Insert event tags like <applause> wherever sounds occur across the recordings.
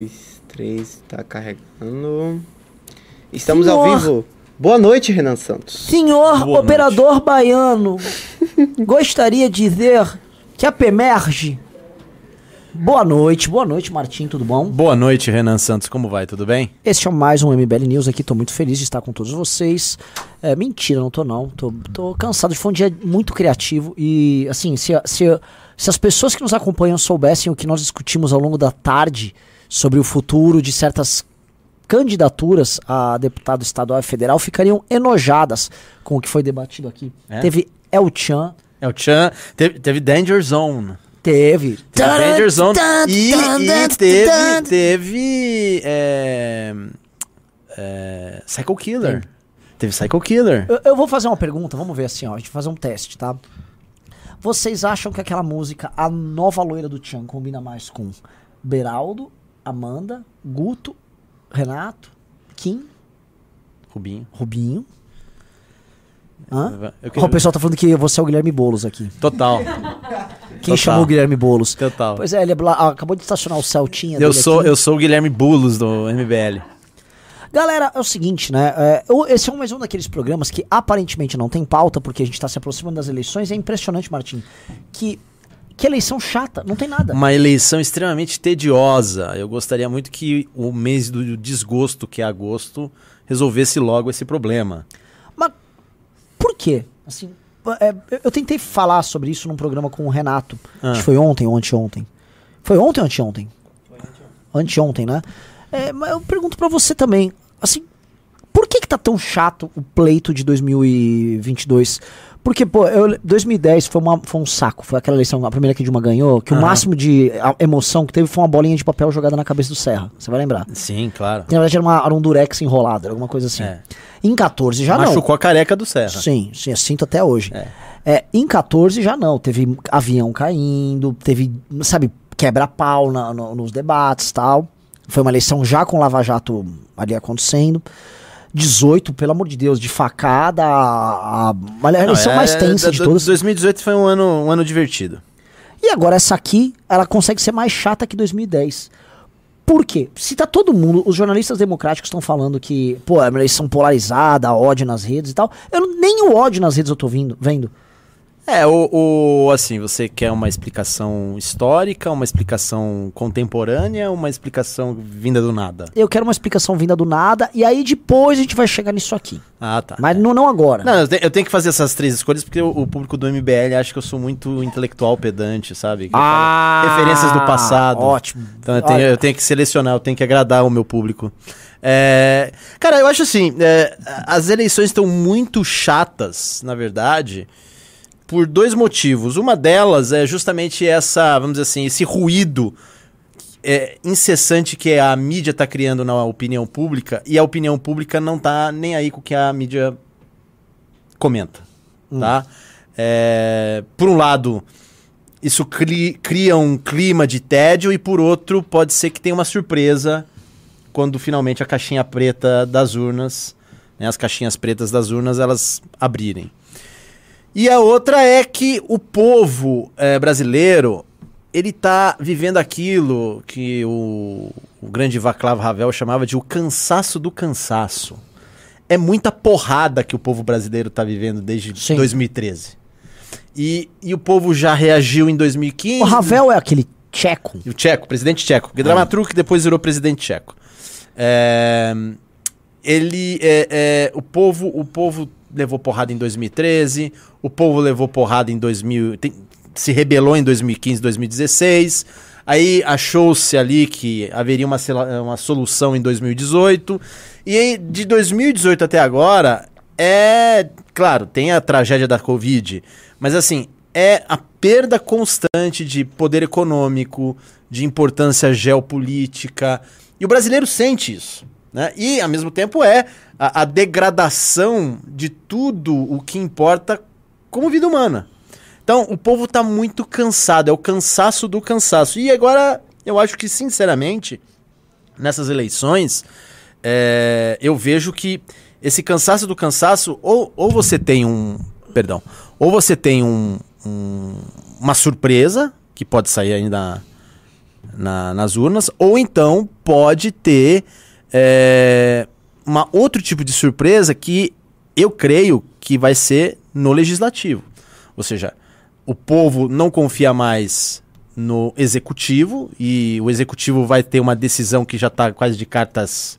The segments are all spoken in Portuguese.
dois, três, tá carregando. Estamos Senhor. ao vivo. Boa noite, Renan Santos. Senhor Boa operador baiano, <laughs> gostaria de dizer que a PEMERGE. Boa noite, boa noite, Martim, tudo bom? Boa noite, Renan Santos. Como vai? Tudo bem? Este é mais um MBL News aqui, tô muito feliz de estar com todos vocês. É, mentira, não tô não. Tô, tô cansado, foi um dia muito criativo e, assim, se, se, se as pessoas que nos acompanham soubessem o que nós discutimos ao longo da tarde sobre o futuro de certas candidaturas a deputado estadual e federal, ficariam enojadas com o que foi debatido aqui. É? Teve El Chan, o Chan. Teve, teve Danger Zone. teve... Teve Danger Zone. E, e teve. Teve. É, é, Psycho Killer. Teve Psycho Killer. Eu, eu vou fazer uma pergunta, vamos ver assim, ó. A gente vai fazer um teste, tá? Vocês acham que aquela música, a nova loira do Tchan, combina mais com Beraldo, Amanda, Guto, Renato, Kim, Rubinho. Rubinho? Hã? Ó, o pessoal tá falando que você é o Guilherme Boulos aqui. Total. Quem Total. chamou o Guilherme Boulos? Total. Pois é, ele é bla- ah, acabou de estacionar o Celtinha Eu sou, aqui. eu sou o Guilherme Bulos do MBL. Galera, é o seguinte, né? é, esse é mais um daqueles programas que aparentemente não tem pauta, porque a gente tá se aproximando das eleições. É impressionante, Martim, que, que eleição chata, não tem nada. Uma eleição extremamente tediosa. Eu gostaria muito que o mês do desgosto, que é agosto, resolvesse logo esse problema. Mas por quê? Assim, é, eu- tentei falar sobre isso num programa com o Renato. Ah. Acho que foi ontem ou anteontem. Foi ontem ou anteontem? Anteontem, né? É, mas eu pergunto pra você também, assim, por que que tá tão chato o pleito de 2022? Porque, pô, eu- 2010 foi, uma, foi um saco. Foi aquela eleição, a primeira que a Dilma ganhou, que o Aham. máximo de emoção que teve foi uma bolinha de papel jogada na cabeça do Serra. Você vai lembrar. Sim, claro. Que na verdade era, uma- era um durex enrolado, alguma coisa assim. É. Em 14 já não. Machucou a careca do Serra. Sim, sim, eu sinto até hoje. É. É, em 14 já não, teve avião caindo, teve, sabe, quebra-pau no- nos debates tal. Foi uma eleição já com Lava Jato ali acontecendo. 18, pelo amor de Deus, de facada, a, a, a eleição é- mais tensa da- de da- todas. 2018 foi um ano, um ano divertido. E agora essa aqui, ela consegue ser mais chata que 2010. Por quê? Se tá todo mundo, os jornalistas democráticos estão falando que, pô, é uma eleição polarizada, ódio nas redes e tal. Eu nem o ódio nas redes eu tô vindo, vendo. É, o, o- assim, você quer uma explicação histórica, uma explicação contemporânea, uma explicação vinda do nada? Eu quero uma explicação vinda do nada, e aí depois a gente vai chegar nisso aqui. Ah, tá. Mas não, não agora. Não, eu te- eu tenho que fazer essas três escolhas porque o, o público do MBL acha que eu sou muito intelectual pedante, sabe? Que falo referências do passado. Ah, Ótimo. Então eu tenho, eu tenho que selecionar, eu tenho que agradar o meu público. É, cara, eu acho assim, é, as eleições estão muito chatas, na verdade, por dois motivos. Uma delas é justamente essa, vamos dizer assim, esse ruído é, incessante que a mídia está criando na opinião pública e a opinião pública não tá nem aí com o que a mídia comenta, tá? É, por um lado, isso cri- cria um clima de tédio e por outro pode ser que tenha uma surpresa quando finalmente a caixinha preta das urnas, né, as caixinhas pretas das urnas, elas abrirem. E a outra é que o povo eh, brasileiro ele tá vivendo aquilo que o, o grande Václav Havel chamava de o cansaço do cansaço. É muita porrada que o povo brasileiro tá vivendo desde Sim. 2013. E, e o povo já reagiu em 2015. O Ravel é aquele tcheco. O Tcheco, presidente Tcheco. Porque Dramaturg depois virou presidente Tcheco. É, ele, é, é, o povo, o povo levou porrada em 2013. O povo levou porrada em 2000, tem- se rebelou em 2015, 2016. Aí achou-se ali que haveria uma, uma solução em 2018. E aí, de 2018 até agora, é. Claro, tem a tragédia da Covid, mas assim, é a perda constante de poder econômico, de importância geopolítica. E o brasileiro sente isso. Né? E, ao mesmo tempo, é a, a degradação de tudo o que importa como vida humana. Então, o povo está muito cansado, é o cansaço do cansaço. E agora, eu acho que, sinceramente, nessas eleições, é, eu vejo que esse cansaço do cansaço, ou, ou você tem um. Perdão. Ou você tem um, um- uma surpresa, que pode sair ainda na- nas urnas, ou então pode ter é, uma outro tipo de surpresa que eu creio que vai ser no legislativo. Ou seja, o povo não confia mais no executivo e o executivo vai ter uma decisão que já está quase de cartas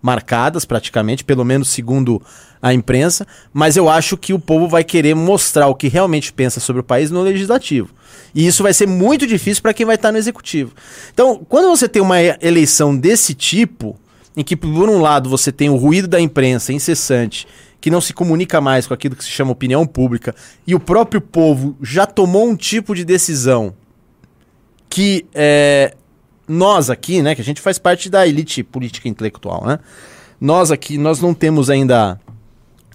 marcadas praticamente, pelo menos segundo a imprensa, mas eu acho que o povo vai querer mostrar o que realmente pensa sobre o país no legislativo. E isso vai ser muito difícil para quem vai estar no executivo. Então, quando você tem uma eleição desse tipo, em que por um lado você tem o ruído da imprensa incessante, que não se comunica mais com aquilo que se chama opinião pública, e o próprio povo já tomou um tipo de decisão que é, nós aqui, né, que a gente faz parte da elite política intelectual, né? Nós aqui, nós não temos ainda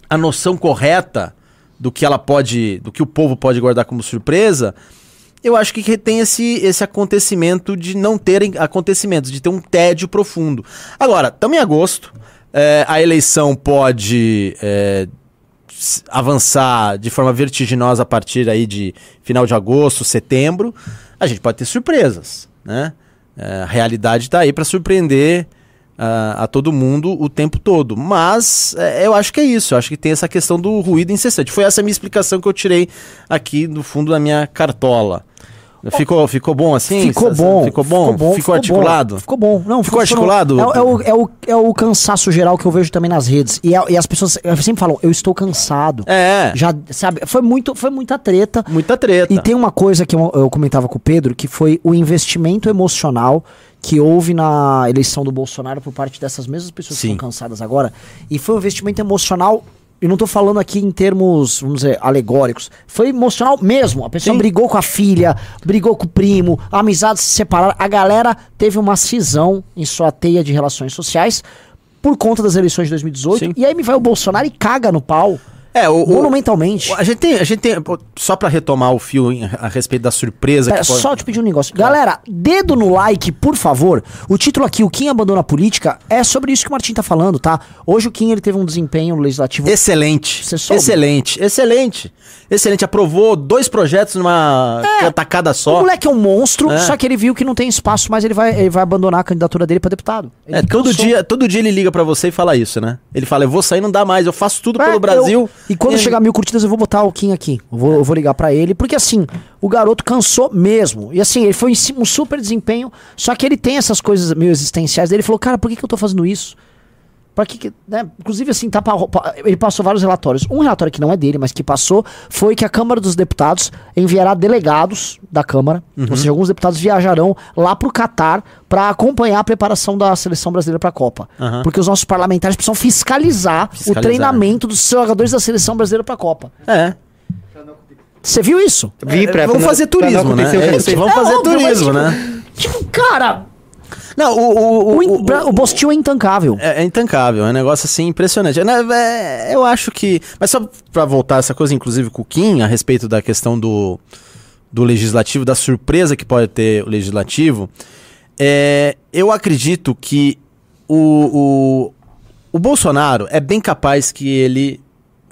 a noção correta do que ela pode, do que o povo pode guardar como surpresa. Eu acho que tem esse, esse acontecimento de não terem acontecimentos, de ter um tédio profundo. Agora, estamos em agosto, é, a eleição pode é, avançar de forma vertiginosa a partir aí de final de agosto, setembro. A gente pode ter surpresas, né? É, a realidade está aí para surpreender ah, a todo mundo o tempo todo. Mas é, eu acho que é isso. Eu acho que tem essa questão do ruído incessante. Foi essa minha explicação que eu tirei aqui do fundo da minha cartola. Ficou, ficou bom assim? Ficou Essa- bom. Ficou bom? Ficou, articulado? Bom, ficou bom. Não, Ficou funcionou. articulado? É, o- é o, é, o, é o cansaço geral que eu vejo também nas redes. E, a- e as pessoas sempre falam, eu estou cansado. É, Já, sabe, foi, muito, foi muita treta. muita treta. E tem uma coisa que eu, eu comentava com o Pedro, que foi o investimento emocional que houve na eleição do Bolsonaro por parte dessas mesmas pessoas Sim. que estão cansadas agora. E foi um investimento emocional. Eu não tô falando aqui em termos, vamos dizer, alegóricos. Foi emocional mesmo. A pessoa Sim. brigou com a filha, brigou com o primo, amizades se separaram. A galera teve uma cisão em sua teia de relações sociais por conta das eleições de 2018. Sim. E aí me vai o Bolsonaro e caga no pau. É, o, o- monumentalmente. A gente tem, a gente tem só pra retomar o fio em- a respeito da surpresa Pera, pode- só te pedir um negócio. Galera, dedo no like, por favor. O título aqui, o Kim abandona a política, é sobre isso que o Martim tá falando, tá? Hoje o Kim ele teve um desempenho no legislativo. Excelente. Excelente. Excelente. Excelente. Aprovou dois projetos numa tacada O só. moleque é um monstro, É. só que ele viu que não tem espaço mais, ele vai, ele vai abandonar a candidatura dele pra deputado. Ele É, todo cansou. dia, todo dia ele liga pra você e fala isso, né? Ele fala: "Eu vou sair, não dá mais, eu faço tudo É, pelo Brasil". eu- e quando chegar mil curtidas, eu vou botar o Kim aqui. Eu vou, eu vou ligar pra ele, porque assim, o garoto cansou mesmo. E assim, ele foi um super desempenho, só que ele tem essas coisas meio existenciais. Ele falou, cara, por que, que eu tô fazendo isso? Pra que, né? Inclusive, assim, tá pa- ele passou vários relatórios. Um relatório que não é dele, mas que passou, foi que a Câmara dos Deputados enviará delegados da Câmara, Uhum. ou seja, alguns deputados viajarão lá pro Catar pra acompanhar a preparação da seleção brasileira pra Copa. Aham. Porque os nossos parlamentares precisam fiscalizar, Fiscalizar. o treinamento dos jogadores da seleção brasileira pra Copa. É. Você viu isso? Vi pra- vamos pra fazer pra turismo, né? É vamos É fazer óbvio, mas, turismo, tipo, né? Tipo, cara, Não, o, o, o, o, o Bostil é intancável. É, é intancável, é um negócio assim impressionante. É, né, é, eu acho que. Mas só pra voltar essa coisa, inclusive, com o Kim, a respeito da questão do, do legislativo, da surpresa que pode ter o legislativo, é, eu acredito que o, o, o Bolsonaro é bem capaz que ele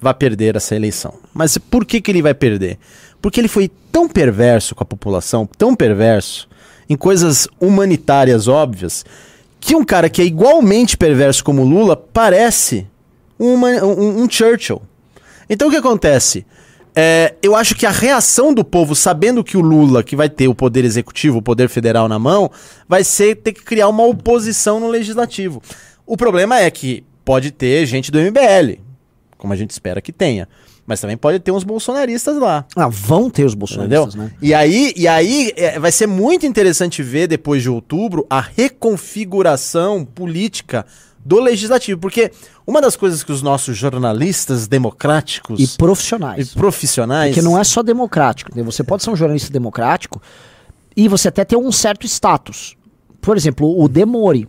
vá perder essa eleição. Mas por que, que ele vai perder? Porque ele foi tão perverso com a população, tão perverso, em coisas humanitárias óbvias, que um cara que é igualmente perverso como Lula parece uma- um, um Churchill. Então o que acontece? É, eu acho que a reação do povo, sabendo que o Lula, que vai ter o poder executivo, o poder federal na mão, vai ser ter que criar uma oposição no legislativo. O problema é que pode ter gente do MBL, como a gente espera que tenha. Mas também pode ter uns bolsonaristas lá. Ah, vão ter os Entendeu? bolsonaristas, né? E aí, e aí é, vai ser muito interessante ver depois de outubro a reconfiguração política do legislativo, porque uma das coisas que os nossos jornalistas democráticos E e, profissionais. profissionais Porque não é só democrático. né? Você pode ser um jornalista democrático e você até ter um certo status. Por exemplo, o Demore.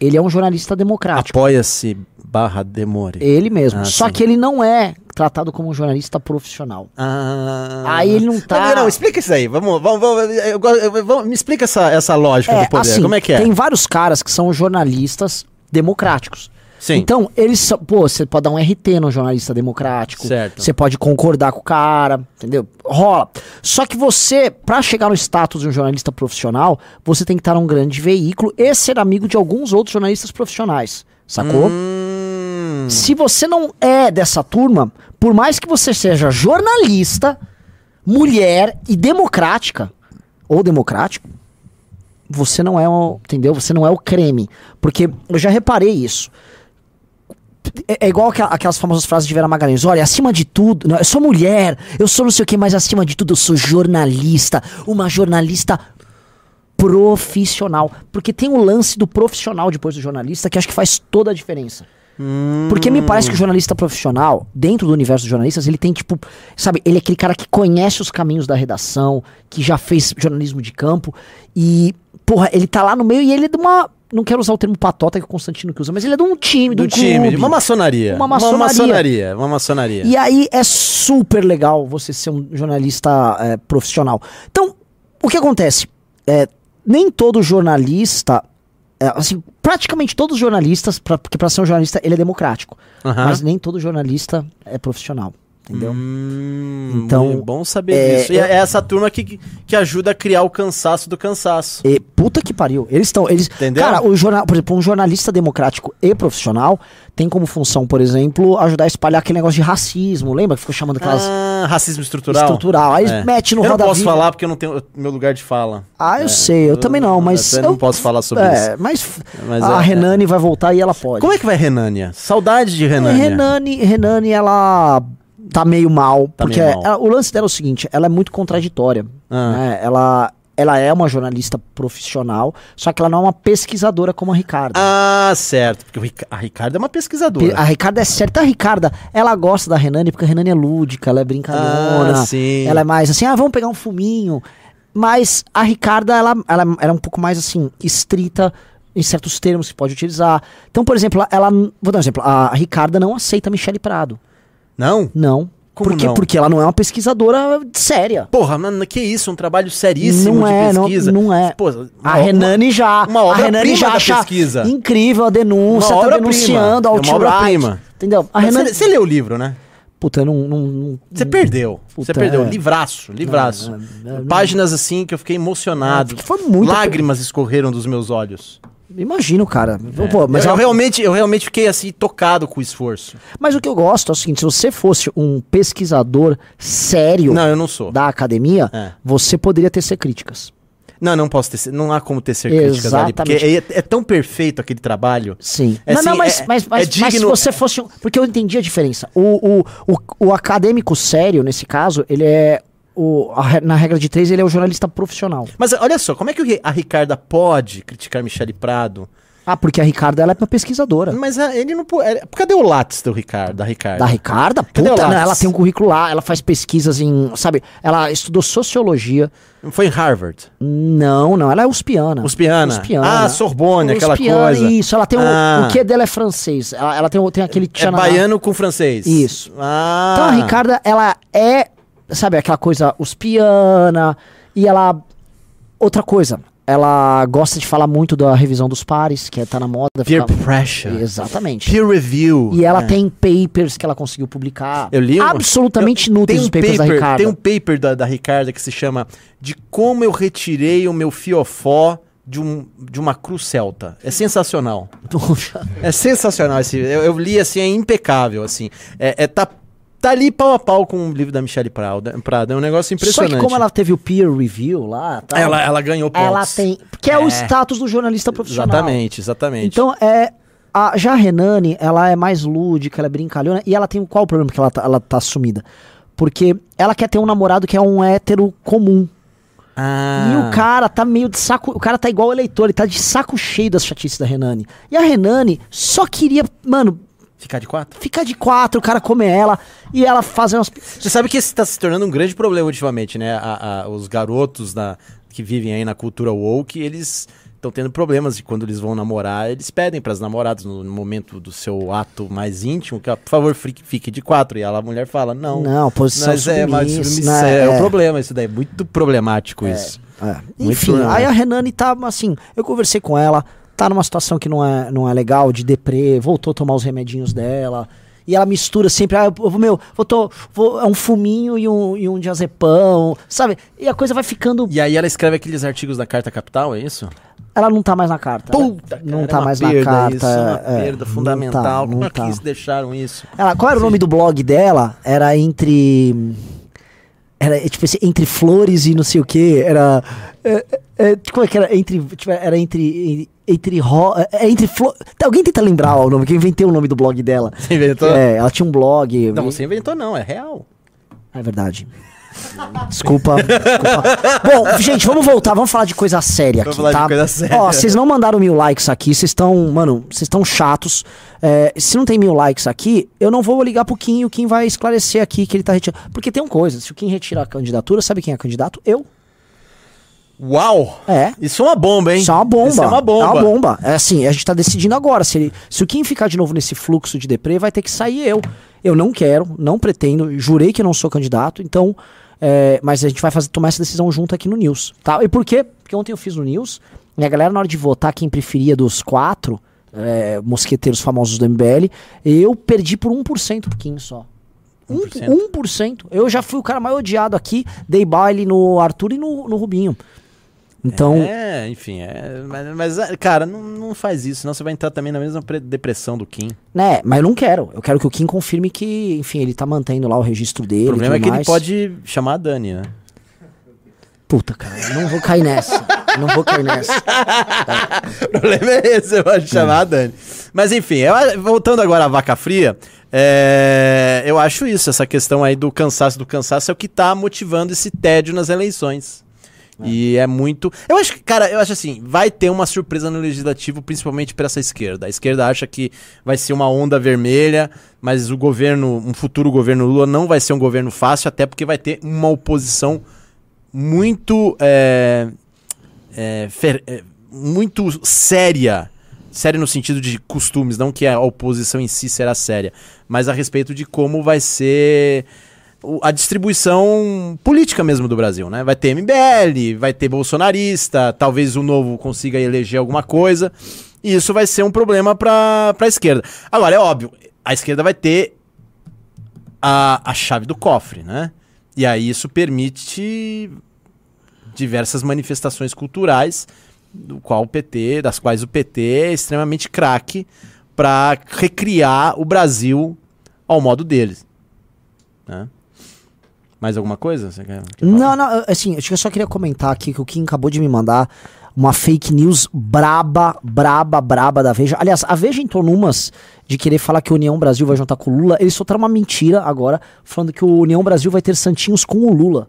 Ele é um jornalista democrático. apoia-se barra demore. Ele mesmo. Ah, Só sim. que ele não é tratado como um jornalista profissional. Ah. Aí ele não tá- Não, não, explica isso aí. Vamos, vamos, vamos, eu eu- vamos- me explica essa, essa lógica do poder. assim, Como é que é? Tem vários caras que são jornalistas democráticos. Sim. Então, eles. Pô, você pode dar um RT no jornalista democrático. Certo. Você pode concordar com o cara, entendeu? Rola. Só que você, pra chegar no status de um jornalista profissional, você tem que estar num grande veículo e ser amigo de alguns outros jornalistas profissionais. Sacou? Hum. Se você não é dessa turma, por mais que você seja jornalista, mulher e democrática, ou democrático, você não é o, entendeu? Você não é o creme. Porque eu já reparei isso. É, é igual aquelas famosas frases de Vera Magalhães. Olha, acima de tudo, não, eu sou mulher, eu sou não sei o que, mas acima de tudo eu sou jornalista. Uma jornalista profissional. Porque tem o lance do profissional depois do jornalista que acho que faz toda a diferença. Porque me parece que o jornalista profissional, dentro do universo dos jornalistas, ele tem tipo, sabe, ele é aquele cara que conhece os caminhos da redação, que já fez jornalismo de campo e, porra, ele tá lá no meio e ele é de uma, não quero usar o termo patota que o Constantino que usa, mas ele é de um time, de Do um time, clube. de uma maçonaria. Uma maçonaria. Uma maçonaria. Uma maçonaria. E aí é super legal você ser um jornalista é, profissional. Então, o que acontece? É, nem todo jornalista, é, assim, praticamente todos os jornalistas, pra, porque para ser um jornalista ele é democrático, Aham. mas nem todo jornalista é profissional, entendeu? Hum, Então, é bom saber é, disso. E é essa turma que, que ajuda a criar o cansaço do cansaço. E puta que pariu. Eles estão. Eles, Entendeu? Cara, o jornal, por exemplo, um jornalista democrático e profissional tem como função, por exemplo, ajudar a espalhar aquele negócio de racismo. Lembra que ficou chamando aquelas. Ah, racismo estrutural. Estrutural. Aí É. mete no Eu não Roda posso Viva. falar porque eu não tenho meu lugar de fala. Ah, eu sei, eu, também não, mas. Eu eu não posso falar sobre é, isso. Mas, Mas a é- Renane vai voltar e ela pode. Como é que vai Renânia? Saudade de É, Renânia. Renane, Renane, ela tá meio mal. Tá porque meio mal. ela- o lance dela é o seguinte: ela é muito contraditória. Ah. né? Ela, ela é uma jornalista profissional, só que ela não é uma pesquisadora como a Ricardo. Ah, certo. Porque a Ricardo é uma pesquisadora. A Ricarda é certa. A Ricarda, ela gosta da Renane porque a Renane é lúdica, ela é brincalhona. Ah, sim. Ela é mais assim, ah, vamos pegar um fuminho. Mas a Ricarda, ela, ela, ela é um pouco mais assim, estrita em certos termos que pode utilizar. Então, por exemplo, ela. Vou dar um exemplo. A Ricarda não aceita Michele Prado. Não? Não. Como Por quê? não? Porque ela não é uma pesquisadora séria. Porra, mano, que isso? Um trabalho seríssimo Não de é, não- pesquisa. não é. Pô, A Renane já. uma a obra-prima Renane já da acha pesquisa. incrível a denúncia, Uma tá denunciando a É uma obra-prima. Entendeu? A Renane. Você, leu o livro, né? Puta, eu não. não, não Você perdeu. Você perdeu. é. Livraço, livraço. Não, não, não. Páginas assim que eu fiquei emocionado. Porque foi muito- Lágrimas escorreram dos meus olhos. Imagino, cara. Pô, mas, É. eu, eu ela- realmente, eu realmente fiquei assim, tocado com o esforço. mas o que eu gosto é o seguinte: se você fosse um pesquisador sério Não, eu não sou. da academia, É. você poderia tecer críticas. Não, não posso ter. Não há como tecer críticas ali. Porque é, é tão perfeito aquele trabalho. Sim. É não, não, assim, mas, é- mas, é mas, mas se digno- você fosse. um- Porque eu entendi a diferença. O, o, o, o acadêmico sério, nesse caso, ele é. O, a na regra de três, ele é o jornalista profissional. Mas olha só, como é que a Ricarda pode criticar Michele Prado? Ah, porque a Ricarda ela é uma pesquisadora. Mas ah, ele não pode. Cadê o Lattes do Ricardo? Da Ricarda? Da Ricarda? Puta, não, ela tem um currículo lá, ela faz pesquisas em. Sabe, ela estudou sociologia. Foi em Harvard. Não, não, ela é uspiana. Uspiana. Uspiana. Ah, Sorbonne, aquela Uspiana, coisa. Isso, ela tem um- Ah. o que dela é francês. Ela, ela tem, tem aquele É baiano com francês. Isso. Ah. Então a Ricarda, ela é, sabe, aquela coisa uspiana e ela outra coisa, ela gosta de falar muito da revisão dos pares, que é, tá na moda. Peer fica- pressure. Exatamente. Peer review. E ela É. tem papers que ela conseguiu publicar. Eu li um- absolutamente eu- inúteis tem os um papers da paper, Ricarda. Tem um paper da, da Ricarda que se chama De como eu retirei o meu fiofó de, um, de uma cruz celta. É sensacional. <laughs> É sensacional. Esse, eu, eu li assim, é impecável. assim. É, é- tá, tá ali pau a pau com o livro da Michelle Prado. Prado. É um negócio Só impressionante. que como ela teve o peer review lá, tal, ela, ela ganhou pontos. ela tem, porque é, o É. status do jornalista profissional. Exatamente, exatamente. Então, é. A, já a Renane, ela é mais lúdica, ela é brincalhona. E ela tem. Qual o problema que ela tá, ela tá sumida? Porque ela quer ter um namorado que é um hétero comum. ah, E o cara tá meio de saco. O cara tá igual o eleitor, ele tá de saco cheio das chatices da Renane. E a Renane só queria, mano, Ficar de quatro? ficar de quatro, o cara comer ela e ela fazer umas. Você sabe que esse tá se tornando um grande problema ultimamente, né? A- a- os garotos na- que vivem aí na cultura woke, eles estão tendo problemas de quando eles vão namorar, eles pedem para as namoradas no, no momento do seu ato mais íntimo que, por favor, fique, fique de quatro. E ela, a mulher fala, não. Não, posição Mas é, mas submissa, né? é, o É. problema isso daí, muito problemático isso. É. Muito Enfim, aí a Renane tá assim. Eu conversei com ela, tá numa situação que não é, não é legal, de deprê, voltou a tomar os remedinhos dela. E ela mistura sempre, ah, eu, meu, vou, tô, vou, é um fuminho e um, e um diazepam, sabe? E a coisa vai ficando. E aí ela escreve aqueles artigos da Carta Capital, é isso? Ela não tá mais na carta. Puta, não cara, tá é uma mais na perda carta. Isso, é uma é, perda não fundamental. tá, Como não é que tá. eles deixaram isso? Ela, qual era o nome do blog dela? Era entre. Era tipo assim, entre flores e não sei o que. Era. É, é, como é que era? Entre. tipo, era entre. Entre. ro- É, entre flor. Alguém tenta lembrar o nome, que eu inventei o nome do blog dela. <laughs> Você inventou? É, ela tinha um blog. Não, você inventou não, é real. É verdade. Desculpa, desculpa. <laughs> Bom, gente, vamos voltar, vamos falar de coisa séria Vamos aqui, falar de tá? coisa séria. Ó, vocês não mandaram mil likes aqui, vocês estão, mano, vocês estão chatos. É, se não tem mil likes aqui, eu não vou ligar pro Kim o Kim vai esclarecer aqui que ele tá retirando. Porque tem uma coisa, se o Kim retirar a candidatura, sabe quem é candidato? Eu. Uau! É. Isso é uma bomba, hein? Isso é uma bomba. Isso é uma bomba. É uma bomba. É assim, a gente tá decidindo agora. Se, ele, se o Kim ficar de novo nesse fluxo de deprê, vai ter que sair eu. Eu não quero, não pretendo, jurei que não sou candidato, então. é, mas a gente vai fazer, tomar essa decisão junto aqui no News. Tá? E por quê? Porque ontem eu fiz no News, e a galera, na hora de votar quem preferia dos quatro é, mosqueteiros famosos do MBL, eu perdi por 1% pro Kim só. 1%. 1%. 1%. Eu já fui o cara mais odiado aqui, dei baile no Arthur e no, no Rubinho. Então. É, enfim, é, mas, mas, cara, não, não faz isso, senão você vai entrar também na mesma pre- depressão do Kim. Né, mas eu não quero. Eu quero que o Kim confirme que, enfim, ele tá mantendo lá o registro dele. O problema é que ele mais. pode chamar a Dani, né? Puta, cara, não vou cair nessa. Não vou cair nessa. <laughs> o problema é esse, eu acho chamar a Dani. Mas enfim, eu- voltando agora à vaca fria, é, eu acho isso, essa questão aí do cansaço do cansaço é o que tá motivando esse tédio nas eleições. E é muito. Eu acho que, cara, eu acho assim, vai ter uma surpresa no legislativo, principalmente para essa esquerda. A esquerda acha que vai ser uma onda vermelha, mas o governo, um futuro governo Lula não vai ser um governo fácil, até porque vai ter uma oposição muito é, é, fer- é, muito séria. Séria no sentido de costumes, não que a oposição em si será séria, mas a respeito de como vai ser a distribuição política mesmo do Brasil, né? Vai ter MBL, vai ter bolsonarista, talvez o novo consiga eleger alguma coisa, e isso vai ser um problema para a esquerda. Agora, é óbvio, a esquerda vai ter a, a chave do cofre, né? E aí isso permite diversas manifestações culturais, do qual o PT, das quais o PT é extremamente craque para recriar o Brasil ao modo deles. Né? Mais alguma coisa? Você quer, quer? Não, não, assim, eu só queria comentar aqui que o Kim acabou de me mandar uma fake news braba, braba, braba da Veja. Aliás, a Veja entrou numas de querer falar que o União Brasil vai juntar com o Lula. Eles soltaram uma mentira agora, falando que o União Brasil vai ter santinhos com o Lula.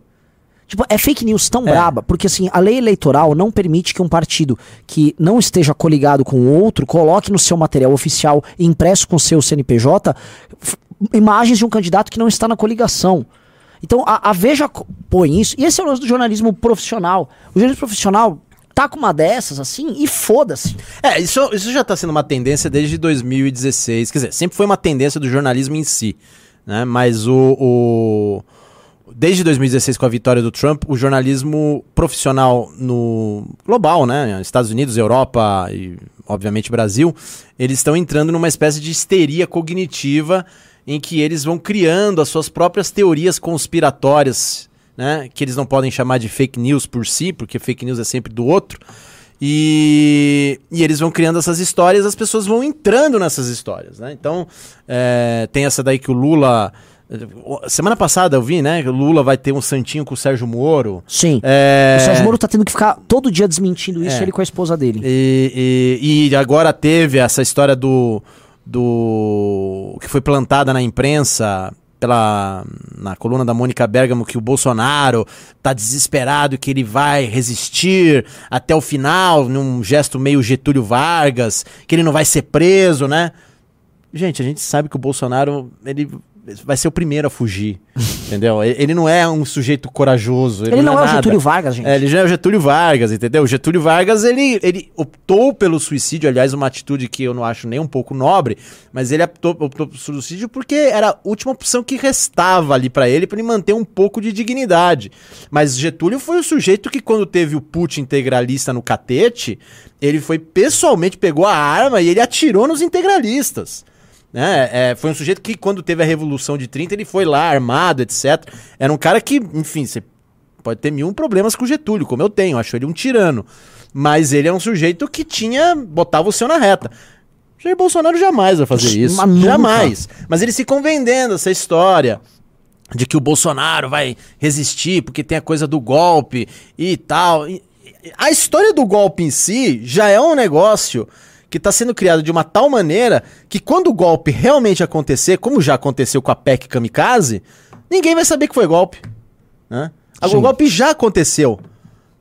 Tipo, é fake news tão É. braba, porque assim, a lei eleitoral não permite que um partido que não esteja coligado com o outro coloque no seu material oficial impresso com seu CNPJ imagens de um candidato que não está na coligação. Então a, a Veja põe isso, e esse é o lance do jornalismo profissional. O jornalismo profissional tá com uma dessas assim e foda-se. É, isso, isso já está sendo uma tendência desde 2016. Quer dizer, sempre foi uma tendência do jornalismo em si. Né? Mas o, o- Desde 2016, com a vitória do Trump, o jornalismo profissional no global, né? Estados Unidos, Europa e, obviamente, Brasil, eles estão entrando numa espécie de histeria cognitiva em que eles vão criando as suas próprias teorias conspiratórias, né? Que eles não podem chamar de fake news por si, porque fake news é sempre do outro. E, e eles vão criando essas histórias, as pessoas vão entrando nessas histórias, né? Então, é, tem essa daí que o Lula. Semana passada eu vi, né? Que o Lula vai ter um santinho com o Sérgio Moro. Sim. É, O Sérgio Moro tá tendo que ficar todo dia desmentindo isso, É. ele com a esposa dele. E, e- e agora teve essa história do, do. que foi plantada na imprensa pela na coluna da Mônica Bergamo que o Bolsonaro tá desesperado que ele vai resistir até o final, num gesto meio Getúlio Vargas, que ele não vai ser preso, né? Gente, a gente sabe que o Bolsonaro ele vai ser o primeiro a fugir. <laughs> entendeu? Ele ele não é um sujeito corajoso. Ele, não é o nada. Getúlio Vargas, gente. É, ele já é o Getúlio Vargas, entendeu? O Getúlio Vargas, ele, ele optou pelo suicídio, aliás, uma atitude que eu não acho nem um pouco nobre, mas ele optou, optou pelo suicídio porque era a última opção que restava ali pra ele, pra ele manter um pouco de dignidade. Mas Getúlio foi o sujeito que, quando teve o Putin integralista no catete, ele foi pessoalmente, pegou a arma e ele atirou nos integralistas. Né? É, foi um sujeito que, quando teve a Revolução de 30, ele foi lá armado, etc. Era um cara que, enfim, você pode ter mil problemas com o Getúlio, como eu tenho, acho ele um tirano. Mas ele é um sujeito que tinha. botava o seu na reta. Jair Bolsonaro jamais vai fazer isso. Mas. Jamais. Mas eles ficam vendendo essa história de que o Bolsonaro vai resistir porque tem a coisa do golpe e tal. A história do golpe em si já é um negócio que está sendo criado de uma tal maneira que quando o golpe realmente acontecer, como já aconteceu com a PEC Kamikaze, ninguém vai saber que foi golpe. Né? Sim. O golpe já aconteceu.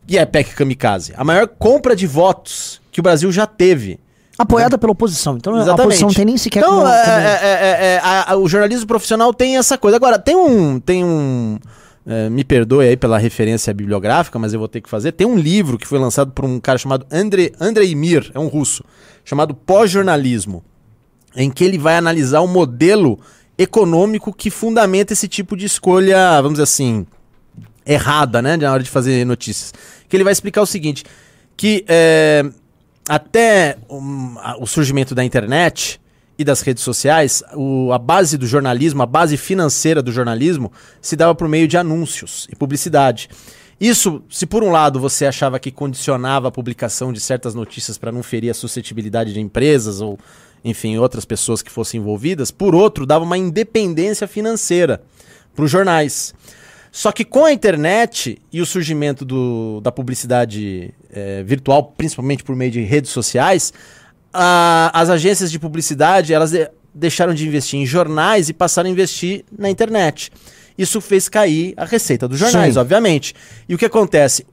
E é PEC Kamikaze. A maior compra de votos que o Brasil já teve. Apoiada pela oposição. Então a Exatamente. oposição não tem nem sequer Então, como- é, é, é, é, a- a- o jornalismo profissional tem essa coisa. Agora, tem um. Tem um é, me perdoe aí pela referência bibliográfica, mas eu vou ter que fazer. Tem um livro que foi lançado por um cara chamado Andrei, Andrei Mir, é um russo, chamado Pós-Jornalismo, em que ele vai analisar o modelo econômico que fundamenta esse tipo de escolha, vamos dizer assim, errada, né, na hora de fazer notícias. Que ele vai explicar o seguinte, que é, até um, a- o surgimento da internet e das redes sociais, o- a base do jornalismo, a base financeira do jornalismo, se dava por meio de anúncios e publicidade. Isso, se por um lado você achava que condicionava a publicação de certas notícias para não ferir a suscetibilidade de empresas ou, enfim, outras pessoas que fossem envolvidas, por outro, dava uma independência financeira para os jornais. Só que com a internet e o surgimento do- da publicidade eh, virtual, principalmente por meio de redes sociais, a- as agências de publicidade elas de- deixaram de investir em jornais e passaram a investir na internet. Isso fez cair a receita dos jornais, Sim. obviamente. E o que acontece?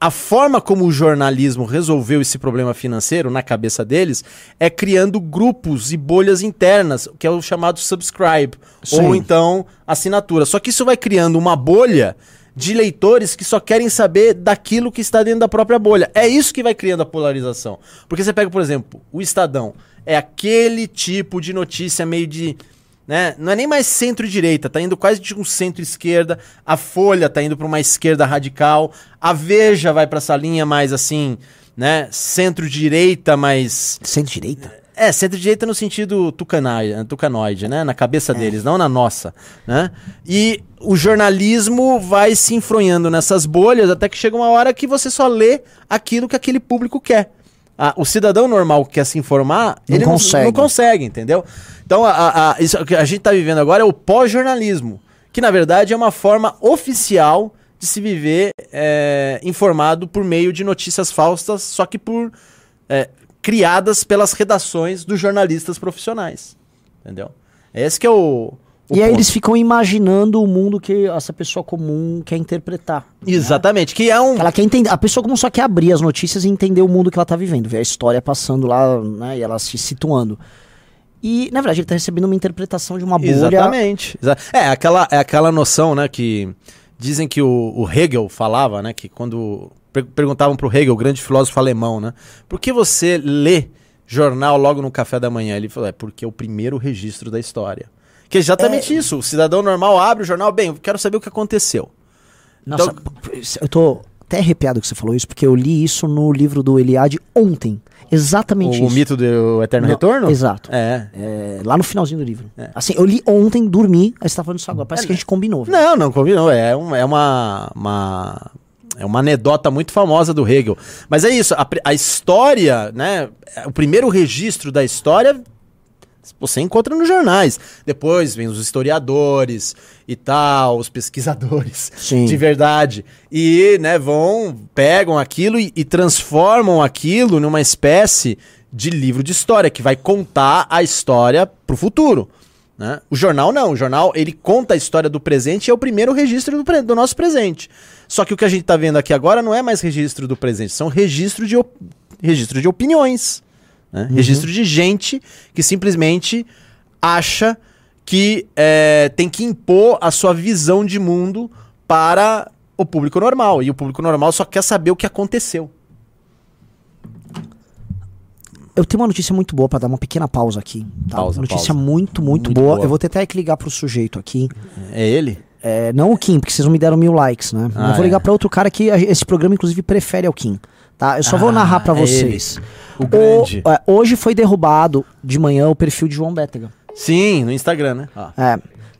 A forma como o jornalismo resolveu esse problema financeiro na cabeça deles é criando grupos e bolhas internas, que é o chamado subscribe, Sim. ou então assinatura. Só que isso vai criando uma bolha de leitores que só querem saber daquilo que está dentro da própria bolha. É isso que vai criando a polarização. Porque você pega, por exemplo, o Estadão. É aquele tipo de notícia meio de. Né? Não é nem mais centro-direita, tá indo quase de um centro-esquerda. A Folha tá indo para uma esquerda radical. A Veja vai para essa linha mais assim, né? Centro-direita, mais Centro-direita? é, centro-direita no sentido tucanoide, tucanoide, né? Na cabeça deles, não na nossa, né? E o jornalismo vai se enfronhando nessas bolhas até que chega uma hora que você só lê aquilo que aquele público quer. Ah, o cidadão normal que quer se informar, Não ele consegue. Não, não consegue, entendeu? Então, a, a- a- isso que a gente está vivendo agora é o pós-jornalismo, que na verdade é uma forma oficial de se viver é, informado por meio de notícias falsas, só que por é, criadas pelas redações dos jornalistas profissionais. Entendeu? Esse que é o. o E aí ponto. eles ficam imaginando o mundo que essa pessoa comum quer interpretar. Exatamente, que é um. Ela quer entender. A pessoa comum só quer abrir as notícias e entender o mundo que ela tá vivendo, ver a história passando lá, né? E ela se situando. E, na verdade, ele tá recebendo uma interpretação de uma bolha. Exatamente. Exa- É, aquela, é aquela noção, né, que dizem que o, o Hegel falava, né, que quando per- perguntavam pro Hegel, o grande filósofo alemão, né, por que você lê jornal logo no café da manhã? Ele falou, é porque é o primeiro registro da história. Que é exatamente isso. O cidadão normal abre o jornal, bem, eu quero saber o que aconteceu. Nossa, Então- eu tô até arrepiado que você falou isso, porque eu li isso no livro do Eliade ontem. Exatamente O, isso. mito do eterno Não, retorno? Exato. É. É, lá no finalzinho do livro. É. Assim, eu li ontem, dormi, aí você tá falando isso agora. Parece que a gente combinou. velho. Não, não combinou. É, um, é uma, uma. É uma anedota muito famosa do Hegel. Mas é isso, a, a história, né? O primeiro registro da história você encontra nos jornais. Depois vem os historiadores e tal, os pesquisadores <laughs> Sim. de verdade. E, né, vão, pegam aquilo e, e transformam aquilo numa espécie de livro de história, que vai contar a história pro futuro. Né? O jornal não, o jornal ele conta a história do presente e é o primeiro registro do, do nosso presente. Só que o que a gente está vendo aqui agora não é mais registro do presente, são registro de, registro de opiniões. Né? Registro de gente que simplesmente acha que é, tem que impor a sua visão de mundo para o público normal. E o público normal só quer saber o que aconteceu. Eu tenho uma notícia muito boa pra dar uma pequena pausa aqui. Tá? Pausa, Uma notícia pausa. muito, muito, Muito boa. boa. Eu vou ter até que ligar pro sujeito aqui. É ele? É, não o Kim, porque vocês não me deram mil likes, né? Ah, eu vou é. ligar pra outro cara que esse programa, inclusive, prefere ao Kim. Tá? Eu só vou Ah, narrar pra é vocês. O grande. O- é, hoje foi derrubado de manhã o perfil de João Bétega. Sim, no Instagram, né? Ó. É.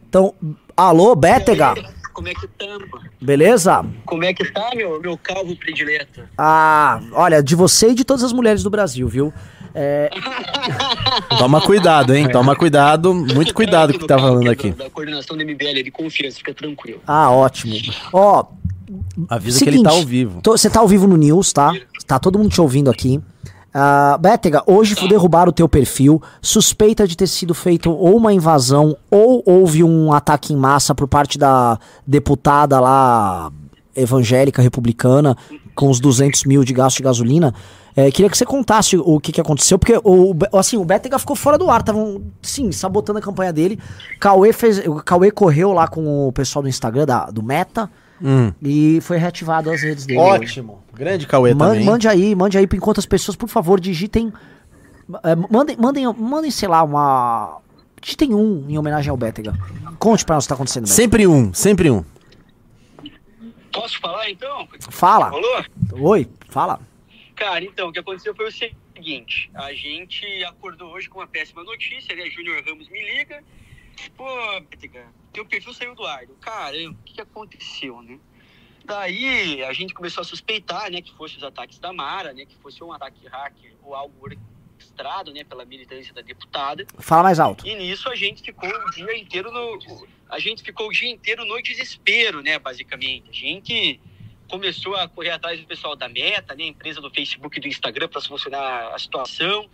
Então, alô, Bétega? Como é que tampa? Beleza? Como é que tá, meu, meu calvo predileto? Ah, olha, de você e de todas as mulheres do Brasil, viu? É, <laughs> Toma cuidado, hein? Toma cuidado, muito cuidado com o que tá falando aqui. Da coordenação do MBL, de confiança, fica tranquilo. ah, ótimo. Ó, Avisa que ele tá ao vivo. Você tá ao vivo no News, tá? Tá todo mundo te ouvindo aqui. Ah, Bétega, hoje Tá. derrubaram o teu perfil, suspeita de ter sido feito ou uma invasão ou houve um ataque em massa por parte da deputada lá evangélica republicana com os 200 mil de gasto de gasolina. É, queria que você contasse o que, que aconteceu, porque o, o- assim, o Bétega ficou fora do ar, estavam, sim, sabotando a campanha dele. Cauê, fez, o Cauê correu lá com o pessoal do Instagram, da, do Meta, Hum. e foi reativado as redes dele. Ótimo. Grande Cauê Man- também. mande aí, mande aí, enquanto as pessoas, por favor, digitem. é, mandem, mandem, mandem, sei lá, uma. Digitem um em homenagem ao Bétega. Conte pra nós o que tá acontecendo. Sempre um, sempre um. Posso falar então? Fala. Rolou? Oi, fala. Cara, então, o que aconteceu foi o seguinte: a gente acordou hoje com uma péssima notícia, né? Júnior Ramos me liga. Pô, Bétega, teu perfil saiu do ar. Caramba, o que, que aconteceu, né? Daí a gente começou a suspeitar, né, que fosse os ataques da Mara, né, que fosse um ataque hacker ou algo orquestrado, né, pela militância da deputada. Fala mais alto. E nisso a gente ficou o dia inteiro no. A gente ficou o dia inteiro no desespero, né, basicamente. A gente começou a correr atrás do pessoal da Meta, né, empresa do Facebook e do Instagram para solucionar a situação.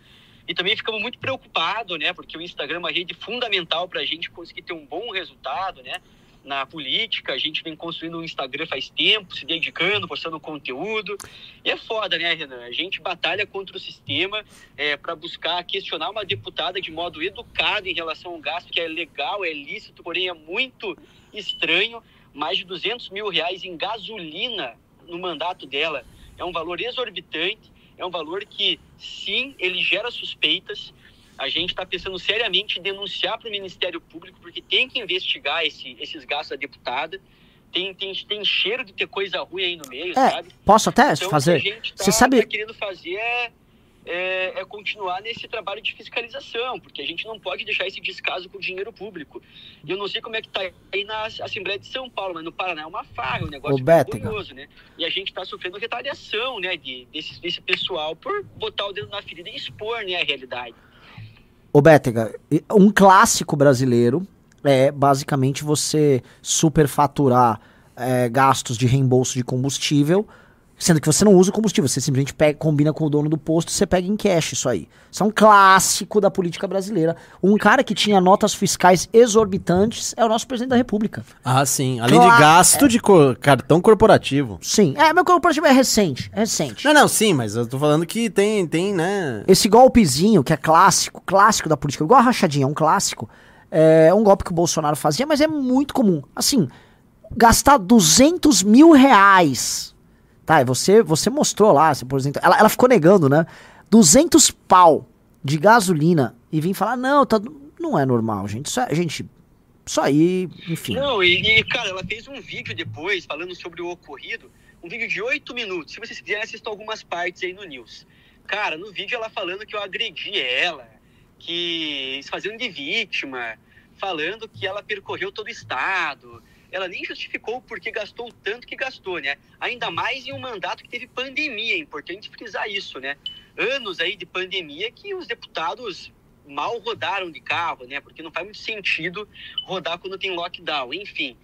E também ficamos muito preocupados, né, porque o Instagram é uma rede fundamental para a gente conseguir ter um bom resultado, né, na política. A gente vem construindo um Instagram faz tempo, se dedicando, postando conteúdo. E é foda, né, Renan? A gente batalha contra o sistema é, para buscar questionar uma deputada de modo educado em relação ao gasto, que é legal, é lícito, porém é muito estranho. Mais de 200 mil reais em gasolina no mandato dela é um valor exorbitante, é um valor que, sim, ele gera suspeitas. A gente está pensando seriamente em denunciar para o Ministério Público, porque tem que investigar esse, esses gastos da deputada. Tem, tem, tem cheiro de ter coisa ruim aí no meio, É, sabe? Posso até Então, o que a fazer? gente tá, Você sabe- tá querendo fazer é, é, é continuar nesse trabalho de fiscalização, porque a gente não pode deixar esse descaso com o dinheiro público. E eu não sei como é que tá aí na Assembleia de São Paulo, mas no Paraná é uma farra, um negócio vergonhoso, né? E a gente está sofrendo retaliação, né, de, desse, desse pessoal por botar o dedo na ferida e expor, né, a realidade. Ô, Bétega, um clássico brasileiro é basicamente você superfaturar é, gastos de reembolso de combustível, sendo que você não usa o combustível, você simplesmente pega, combina com o dono do posto e você pega em cash isso aí. Isso é um clássico da política brasileira. Um cara que tinha notas fiscais exorbitantes é o nosso presidente da república. Ah, sim. Além de gasto de co- cartão corporativo. Sim, é, meu corporativo é recente, é recente. Não, não, sim, mas eu tô falando que tem, tem, né? Esse golpezinho, que é clássico, clássico da política, igual a rachadinha, é um clássico, é um golpe que o Bolsonaro fazia, mas é muito comum. Assim, gastar 200 mil reais. Tá, e você, você mostrou lá, você, por exemplo, ela, ela ficou negando, né? 200 pau de gasolina e vir falar, não, tá, não é normal, gente. Isso, é, gente, isso aí, enfim. Não, e, e, cara, ela fez um vídeo depois falando sobre o ocorrido, um vídeo de oito minutos. Se vocês quiserem, assistam algumas partes aí no News. Cara, no vídeo ela falando que eu agredi ela, que se fazendo de vítima, falando que ela percorreu todo o estado. Ela nem justificou o porquê gastou tanto que gastou, né? Ainda mais em um mandato que teve pandemia, é importante frisar isso, né? Anos aí de pandemia que os deputados mal rodaram de carro, né? Porque não faz muito sentido rodar quando tem lockdown, enfim.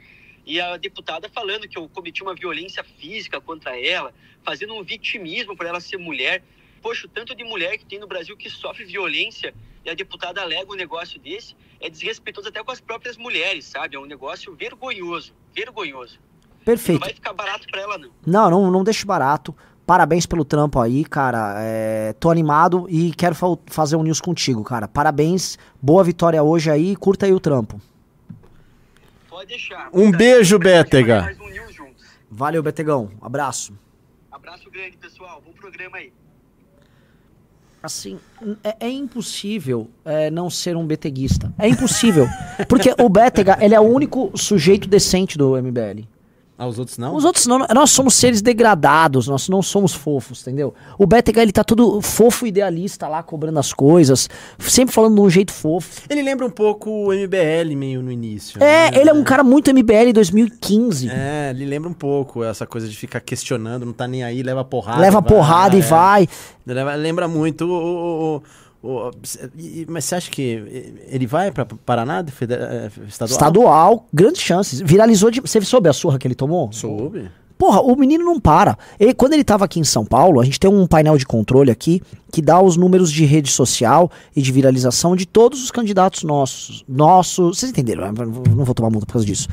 E a deputada falando que eu cometi uma violência física contra ela, fazendo um vitimismo por ela ser mulher. Poxa, o tanto de mulher que tem no Brasil que sofre violência e a deputada alega um negócio desse, é desrespeitoso até com as próprias mulheres, sabe? É um negócio vergonhoso, vergonhoso. Não Perfeito. vai ficar barato para ela, não. Não, não, não deixe barato. Parabéns pelo trampo aí, cara. É, tô animado e quero fa- fazer um news contigo, cara. Parabéns, boa vitória hoje aí, curta aí o trampo. Pode deixar. Um Muita- beijo, Bétega. Mais um. Valeu, Betegão. Abraço. Abraço grande, pessoal. Bom programa aí. Assim, é, é impossível é, não ser um beteguista. É impossível. Porque o Betega, ele é o único sujeito decente do MBL. Ah, os outros não? Os outros não, nós somos seres degradados, nós não somos fofos, entendeu? O Betega, ele tá todo fofo idealista lá, cobrando as coisas, sempre falando de um jeito fofo. Ele lembra um pouco o MBL meio no início. É, né? ele é um cara muito MBL 2015. É, ele lembra um pouco essa coisa de ficar questionando, não tá nem aí, leva porrada. Leva vai, porrada e é. vai. Lembra muito o. o- mas você acha que ele vai pra Paraná, de feder- eh, estadual? Estadual, grandes chances. Viralizou de. Você soube a surra que ele tomou? Soube. Porra, o menino não para. Ele- quando ele tava aqui em São Paulo, a gente tem um painel de controle aqui que dá os números de rede social e de viralização de todos os candidatos nossos. Nossos. Vocês entenderam? né? Não vou tomar multa por causa disso.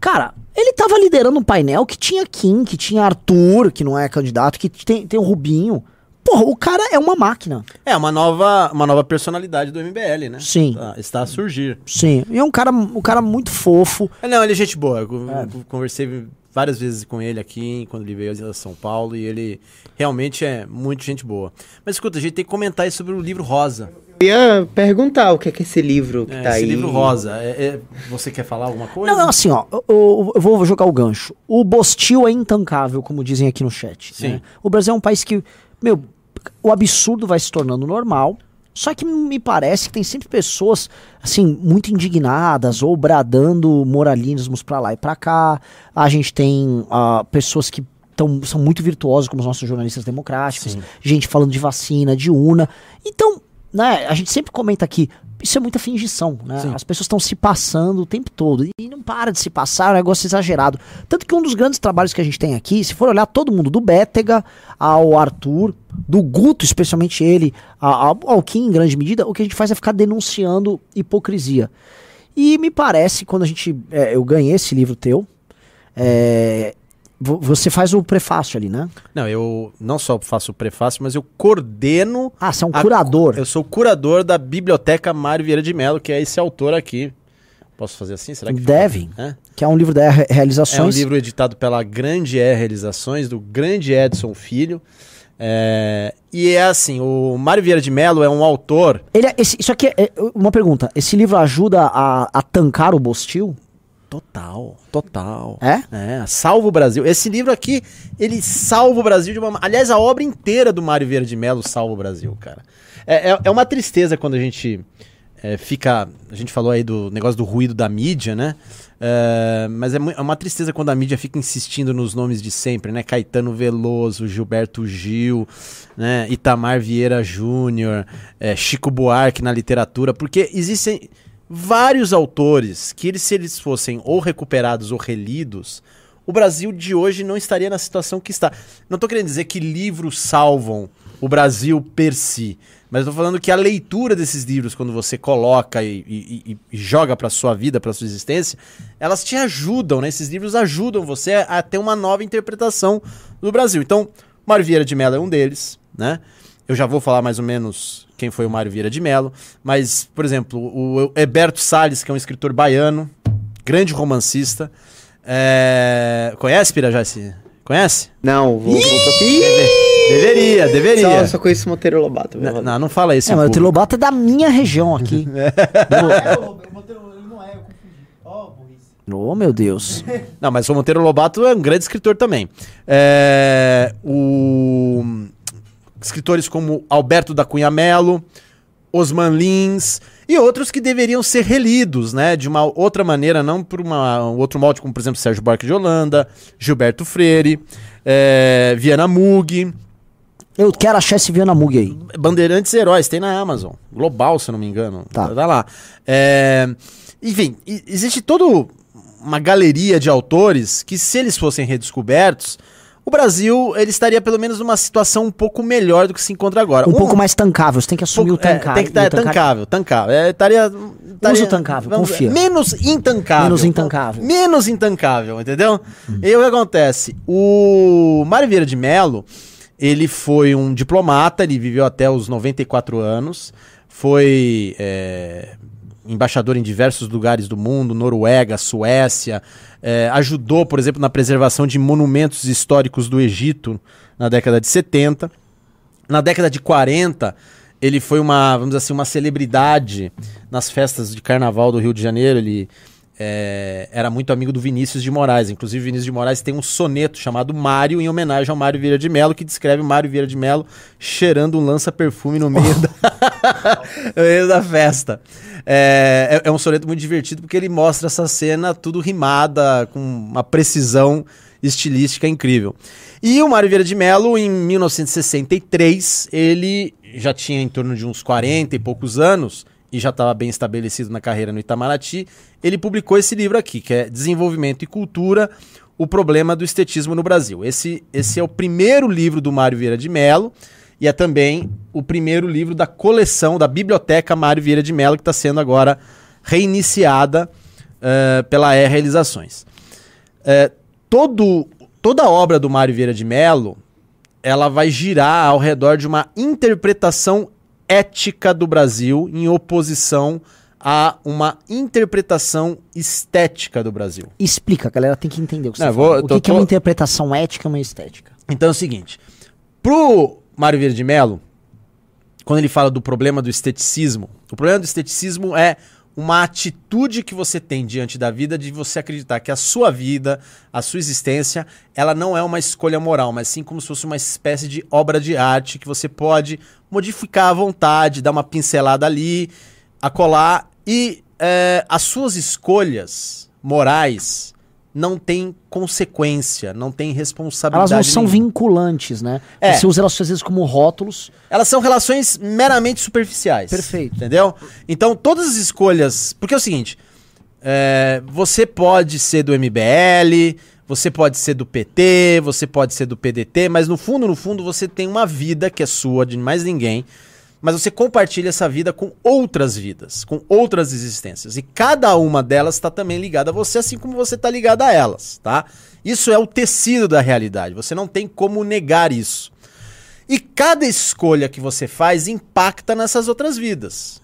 Cara, ele tava liderando um painel que tinha Kim, que tinha Arthur, que não é candidato, que tem, tem o Rubinho. Porra, o cara é uma máquina. É, uma nova, uma nova personalidade do MBL, né? Sim. Tá- está a surgir. Sim. E é um cara, um cara muito fofo. É, Não, ele é gente boa. Eu É. conversei várias vezes com ele aqui, quando ele veio a São Paulo, e ele realmente é muito gente boa. Mas escuta, a gente tem que comentar aí sobre o livro Rosa. Eu ia perguntar o que é que esse livro que É, tá esse aí. livro Rosa. É- é- você quer falar alguma coisa? Não, não, assim, ó, eu, eu- eu vou jogar o gancho. O Bostil é intancável, como dizem aqui no chat. Sim. né? O Brasil é um país que, meu, o absurdo vai se tornando normal. Só que me parece que tem sempre pessoas, assim, muito indignadas ou bradando moralismos pra lá e pra cá. A gente tem ah, pessoas que tão, são muito virtuosos, como os nossos jornalistas democráticos. Sim. Gente falando de vacina, de urna. Então, né, a gente sempre comenta aqui, isso é muita fingição, né? Sim. As pessoas estão se passando o tempo todo e não para de se passar, é um negócio exagerado. Tanto que um dos grandes trabalhos que a gente tem aqui, se for olhar todo mundo, do Bétega ao Arthur, do Guto, especialmente ele, ao, ao Kim em grande medida, o que a gente faz é ficar denunciando hipocrisia. E me parece, quando a gente. é, eu ganhei esse livro teu, é, você faz o prefácio ali, né? Não, eu não só faço o prefácio, mas eu coordeno. Ah, você é um a- curador. Eu sou curador da Biblioteca Mário Vieira de Mello, que é esse autor aqui. Posso fazer assim? Será que? Deve. É? Que é um livro da Re- É um Realizações. livro editado pela Grande E Realizações, do grande Edson Filho. É, e é assim, o Mário Vieira de Mello é um autor. Ele é- esse- isso aqui é, é uma pergunta. Esse livro ajuda a, a tancar o Bostil? Total, total. É? É, salva o Brasil. Esse livro aqui, ele salva o Brasil de uma. Aliás, a obra inteira do Mário Vieira de Mello salva o Brasil, cara. É, é, é uma tristeza quando a gente é, fica. A gente falou aí do negócio do ruído da mídia, né? É, mas é, é uma tristeza quando a mídia fica insistindo nos nomes de sempre, né? Caetano Veloso, Gilberto Gil, né? Itamar Vieira Júnior, é, Chico Buarque na literatura, porque existem vários autores que eles, se eles fossem ou recuperados ou relidos, o Brasil de hoje não estaria na situação que está. Não estou querendo dizer que livros salvam o Brasil per si, mas estou falando que a leitura desses livros, quando você coloca e, e- e- joga para sua vida, para sua existência, elas te ajudam, né? Esses livros ajudam você a, a ter uma nova interpretação do Brasil. Então, Mário Vieira de Mello é um deles, né? Eu já vou falar mais ou menos quem foi o Mário Vieira de Mello, mas, por exemplo, o Heberto Salles, que é um escritor baiano, grande romancista. É... Conhece, Pirajá? Conhece? Não, vou, vou! Deveria, deveria. Só, só conheço Monteiro Lobato. Não, não, não fala isso. É, em mas o público. Trilobato é da minha região aqui. <laughs> Ô, meu Deus. Não, mas o Monteiro Lobato é um grande escritor também. É, o... Escritores como Alberto da Cunha Mello, Osman Lins e outros que deveriam ser relidos, né? De uma outra maneira, não por uma, um outro molde, como por exemplo Sérgio Buarque de Holanda, Gilberto Freire, é, Viana Mug, Eu quero achar esse Viana Mug aí. Bandeirantes Heróis, tem na Amazon. Global, se não me engano. Tá. Tá lá. É, enfim, existe toda uma galeria de autores que, se eles fossem redescobertos, o Brasil ele estaria pelo menos numa situação um pouco melhor do que se encontra agora. Um pouco mais tancável, você tem que assumir o pouco- é, tancável. tem que estar o tancável. tancável. É, estaria, estaria- o tancável, vamos- confia. Menos intancável. Menos intancável. Menos intancável, entendeu? E aí o que acontece? O Mário Vieira de Mello, Ele foi um diplomata, ele viveu até os 94 anos, foi é, embaixador em diversos lugares do mundo, Noruega, Suécia, é, ajudou, por exemplo, na preservação de monumentos históricos do Egito na década de 70. Na década de 40, ele foi uma, vamos dizer assim, uma celebridade nas festas de carnaval do Rio de Janeiro. Ele é, era muito amigo do Vinícius de Moraes. Inclusive, Vinícius de Moraes tem um soneto chamado Mário, em homenagem ao Mário Vieira de Mello, que descreve Mário Vieira de Mello cheirando um lança-perfume no, meio da... <laughs> no meio da festa. É, é, é um soneto muito divertido porque ele mostra essa cena tudo rimada, com uma precisão estilística incrível. E o Mário Vieira de Mello, em 1963, ele já tinha em torno de uns 40 e poucos anos e já estava bem estabelecido na carreira no Itamaraty, ele publicou esse livro aqui, que é Desenvolvimento e Cultura, o problema do estetismo no Brasil. Esse, esse é o primeiro livro do Mário Vieira de Mello e é também o primeiro livro da coleção da Biblioteca Mário Vieira de Mello, que está sendo agora reiniciada uh, pela E Realizações. Uh, todo, toda a obra do Mário Vieira de Mello ela vai girar ao redor de uma interpretação ética do Brasil em oposição a uma interpretação estética do Brasil. Explica, galera tem que entender o que Não, você eu vou-. O tô- que, é uma interpretação ética e uma estética? Então é o seguinte, pro Mário Vieira de Mello, quando ele fala do problema do esteticismo, o problema do esteticismo é uma atitude que você tem diante da vida de você acreditar que a sua vida, a sua existência, ela não é uma escolha moral, mas sim como se fosse uma espécie de obra de arte que você pode modificar à vontade, dar uma pincelada ali, acolar e é, as suas escolhas morais não têm consequência, não Elas responsabilidade. não são nenhuma. vinculantes, né? É. Você usa elas às vezes como rótulos. Elas são relações meramente superficiais. Perfeito. Entendeu? Então, todas as escolhas. Porque é o seguinte: é, você pode ser do MBL, você pode ser do PT, você pode ser do PDT, mas no fundo, no fundo, você tem uma vida que é sua, de mais ninguém. Mas você compartilha essa vida com outras vidas, com outras existências. E cada uma delas está também ligada a você, assim como você está ligado a elas, tá? Isso é o tecido da realidade. Você não tem como negar isso. E cada escolha que você faz impacta nessas outras vidas.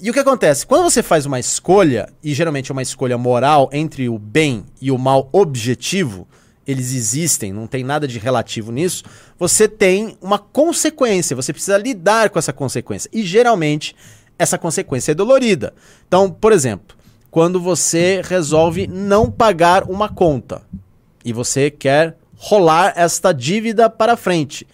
E o que acontece? Quando você faz uma escolha, e geralmente é uma escolha moral entre o bem e o mal objetivo, eles existem, não tem nada de relativo nisso, você tem uma consequência, você precisa lidar com essa consequência. E geralmente essa consequência é dolorida. Então, por exemplo, quando você resolve não pagar uma conta e você quer rolar esta dívida para frente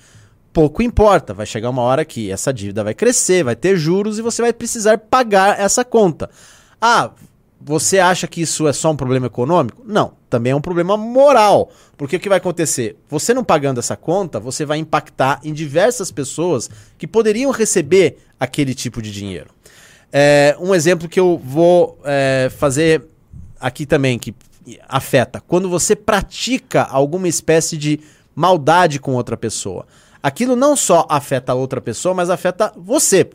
pouco importa. Vai chegar uma hora que essa dívida vai crescer, vai ter juros e você vai precisar pagar essa conta. Ah, você acha que isso é só um problema econômico? Não, também é um problema moral. Porque o que vai acontecer? Você não pagando essa conta, você vai impactar em diversas pessoas que poderiam receber aquele tipo de dinheiro. É, um exemplo que eu vou é, fazer aqui também, que afeta. Quando você pratica alguma espécie de maldade com outra pessoa. Aquilo não só afeta a outra pessoa, mas afeta você.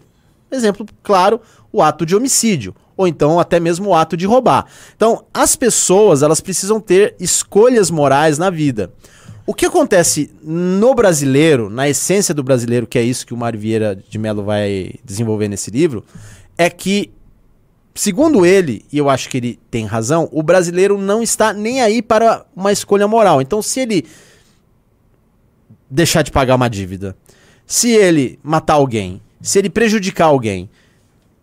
Exemplo claro, o ato de homicídio. Ou então até mesmo o ato de roubar. Então, as pessoas, elas precisam ter escolhas morais na vida. O que acontece no brasileiro, na essência do brasileiro, que é isso que o Mário Vieira de Mello vai desenvolver nesse livro, é que Segundo ele, e eu acho que ele tem razão, o brasileiro não está nem aí para uma escolha moral. Então, se ele deixar de pagar uma dívida, se ele matar alguém, se ele prejudicar alguém,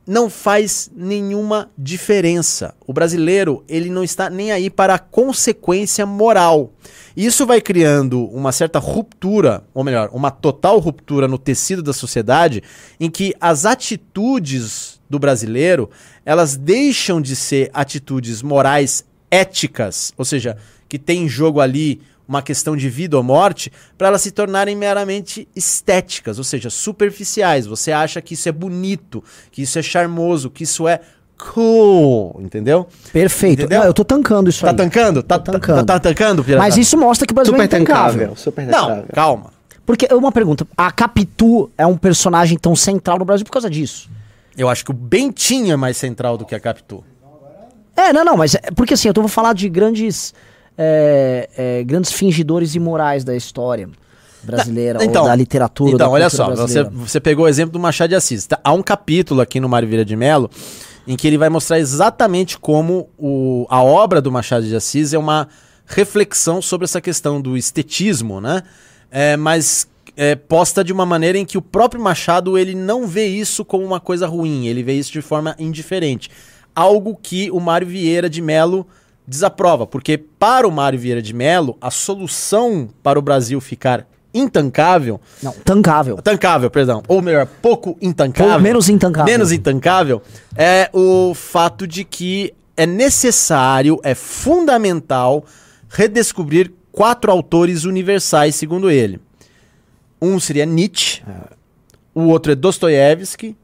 não faz nenhuma diferença. O brasileiro, ele não está nem aí para a consequência moral. Isso vai criando uma certa ruptura, ou melhor, uma total ruptura no tecido da sociedade, em que as atitudes do brasileiro, elas deixam de ser atitudes morais éticas, ou seja, que tem em jogo ali uma questão de vida ou morte, para elas se tornarem meramente estéticas, ou seja, superficiais. Você acha que isso é bonito, que isso é charmoso, que isso é cool, entendeu? Perfeito. Entendeu? Não, eu tô tancando isso Tá aí. tancando? Tá, Tô tá, tancando. tá tancando, pirata? Mas isso mostra que o Brasil é Super intancável. tancável, super Não, tancável. calma. Porque, uma pergunta, a Capitu é um personagem tão central no Brasil por causa disso? Eu acho que o Bentinho é mais central do que a Capitu. É, não, não, mas é, porque assim, eu tô vou falar de grandes é, é, grandes fingidores imorais da história. brasileira, Então, ou da literatura. Então, da olha só, você, você pegou o exemplo do Machado de Assis. Tá? Há um capítulo aqui no Mário Vieira de Mello em que ele vai mostrar exatamente como o, a obra do Machado de Assis é uma reflexão sobre essa questão do estetismo, né? É, mas é, posta de uma maneira em que o próprio Machado ele não vê isso como uma coisa ruim, ele vê isso de forma indiferente. Algo que o Mário Vieira de Mello desaprova, porque para o Mário Vieira de Mello, a solução para o Brasil ficar intancável Não, tancável. Tancável, perdão. Ou melhor, pouco intancável. Ou menos intancável. Menos intancável é o fato de que é necessário, é fundamental redescobrir quatro autores universais, segundo ele. Um seria Nietzsche, o outro é Dostoiévski,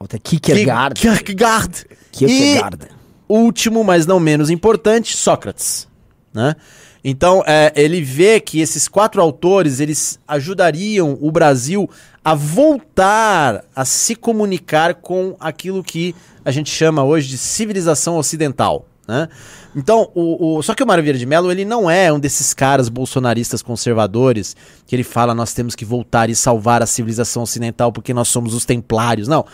Outra é Kierkegaard. Kierkegaard. Kierkegaard. E último, mas não menos importante, Sócrates. Né? Então, é, ele vê que esses quatro autores eles ajudariam o Brasil a voltar a se comunicar com aquilo que a gente chama hoje de civilização ocidental. Né? Então, o, o- só que o Mário Vieira de Mello ele não é um desses caras bolsonaristas conservadores que ele fala nós temos que voltar e salvar a civilização ocidental porque nós somos os templários. Não.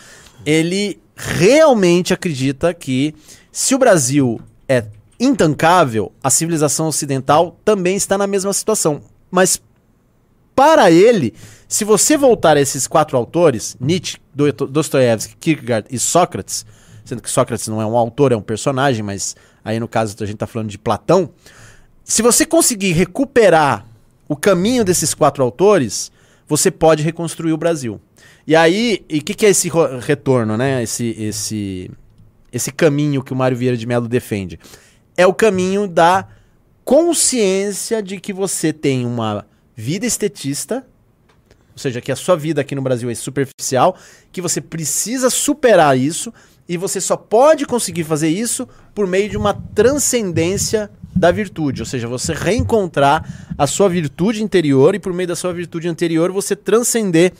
Ele realmente acredita que se o Brasil é intancável, a civilização ocidental também está na mesma situação. Mas para ele, se você voltar a esses quatro autores, Nietzsche, Do- Dostoiévski, Kierkegaard e Sócrates, sendo que Sócrates não é um autor, é um personagem, mas aí no caso a gente está falando de Platão, se você conseguir recuperar o caminho desses quatro autores, você pode reconstruir o Brasil. E aí, e o que, que é esse retorno, né? Esse, esse, esse caminho que o Mário Vieira de Mello defende? É o caminho da consciência de que você tem uma vida estetista, ou seja, que a sua vida aqui no Brasil é superficial, que você precisa superar isso e você só pode conseguir fazer isso por meio de uma transcendência da virtude, ou seja, você reencontrar a sua virtude interior e por meio da sua virtude interior você transcender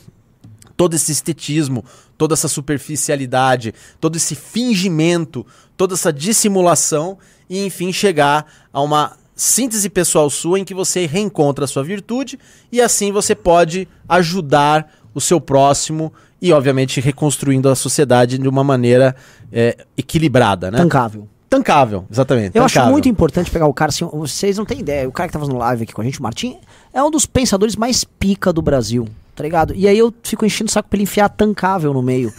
todo esse estetismo, toda essa superficialidade, todo esse fingimento, toda essa dissimulação e enfim chegar a uma síntese pessoal sua em que você reencontra a sua virtude e assim você pode ajudar o seu próximo e obviamente reconstruindo a sociedade de uma maneira é, equilibrada, né? Tancável. Tancável, exatamente. Eu acho tancável. muito importante pegar o cara, assim, vocês não têm ideia, o cara que tá fazendo live aqui com a gente, o Martim, é um dos pensadores mais pica do Brasil, tá ligado? E aí eu fico enchendo o saco pra ele enfiar tancável no meio,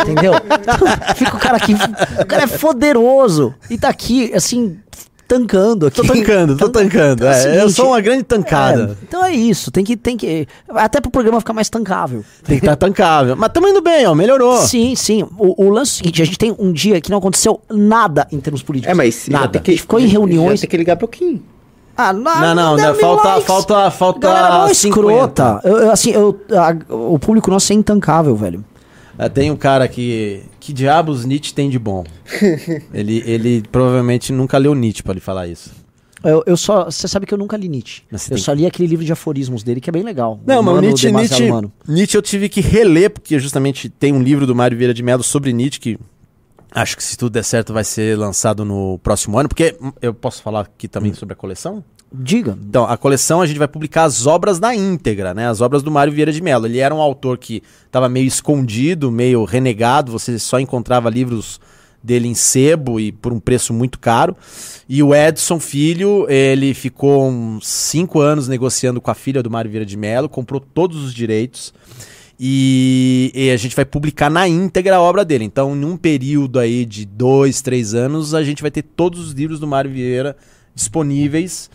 entendeu? <laughs> Fica o cara aqui, o cara é poderoso e tá aqui, assim, tancando aqui. Tô tancando, tô tancando. Então, é é, eu seguinte, sou uma grande tancada. É, então é isso, tem que, tem que, até pro programa ficar mais tancável. Tem que estar tancável. Mas tamo indo bem, ó, melhorou. Sim, sim. O, o lance é o seguinte, a gente tem um dia que não aconteceu nada em termos políticos. É, mas Nada. que, A gente ficou em reuniões. tem que ligar pro Kim. Ah, Não, não, não, mil falta- likes. falta- falta 50. escrota. Eu, eu, assim, eu, a- o público nosso é intancável, velho. É, tem um cara que. Que diabos Nietzsche tem de bom? <laughs> ele, ele provavelmente nunca leu Nietzsche pra lhe falar isso. Eu, eu só. Você sabe que eu nunca li Nietzsche. Mas Eu tem só li aquele livro de aforismos dele, que é bem legal. Não, mas Nietzsche, Nietzsche. Nietzsche eu tive que reler, porque justamente tem um livro do Mário Vieira de Mello sobre Nietzsche que acho que se tudo der certo vai ser lançado no próximo ano, porque hum, eu posso falar aqui também sobre a coleção? Diga. Então, a coleção a gente vai publicar as obras na íntegra, né? As obras do Mário Vieira de Mello. Ele era um autor que estava meio escondido, meio renegado, você só encontrava livros dele em sebo e por um preço muito caro. E o Edson Filho, ele ficou uns cinco anos negociando com a filha do Mário Vieira de Mello, comprou todos os direitos. E, e a gente vai publicar na íntegra a obra dele. Então, em um período aí de dois, três anos, a gente vai ter todos os livros do Mário Vieira disponíveis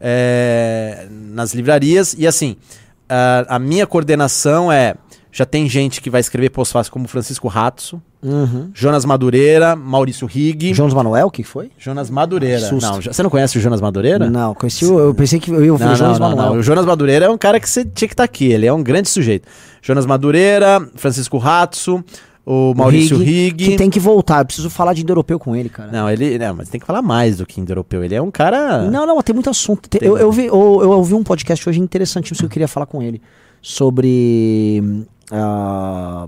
é, nas livrarias. E assim, a, a minha coordenação é. Já tem gente que vai escrever pós-fácil como Francisco Ratso, Uhum. Jonas Madureira, Maurício Rigg. Jones Manuel, o que foi? Jonas Madureira. Susto. Não, você não conhece o Jonas Madureira? Não, conheci o, eu pensei que eu ia ouvir o Jones não, Manuel. não. O Jonas Madureira é um cara que você tinha que estar aqui. Ele é um grande sujeito. Jonas Madureira, Francisco Ratso, o Maurício Rigg. Que tem que voltar. Eu preciso falar de indo-europeu com ele, cara. Não, ele. Não, mas tem que falar mais do que indo-europeu. Ele é um cara. Não, não, tem muito assunto. Tem- eu, eu, vi, eu, eu ouvi um podcast hoje interessantíssimo que eu queria falar com ele. Sobre. Ah,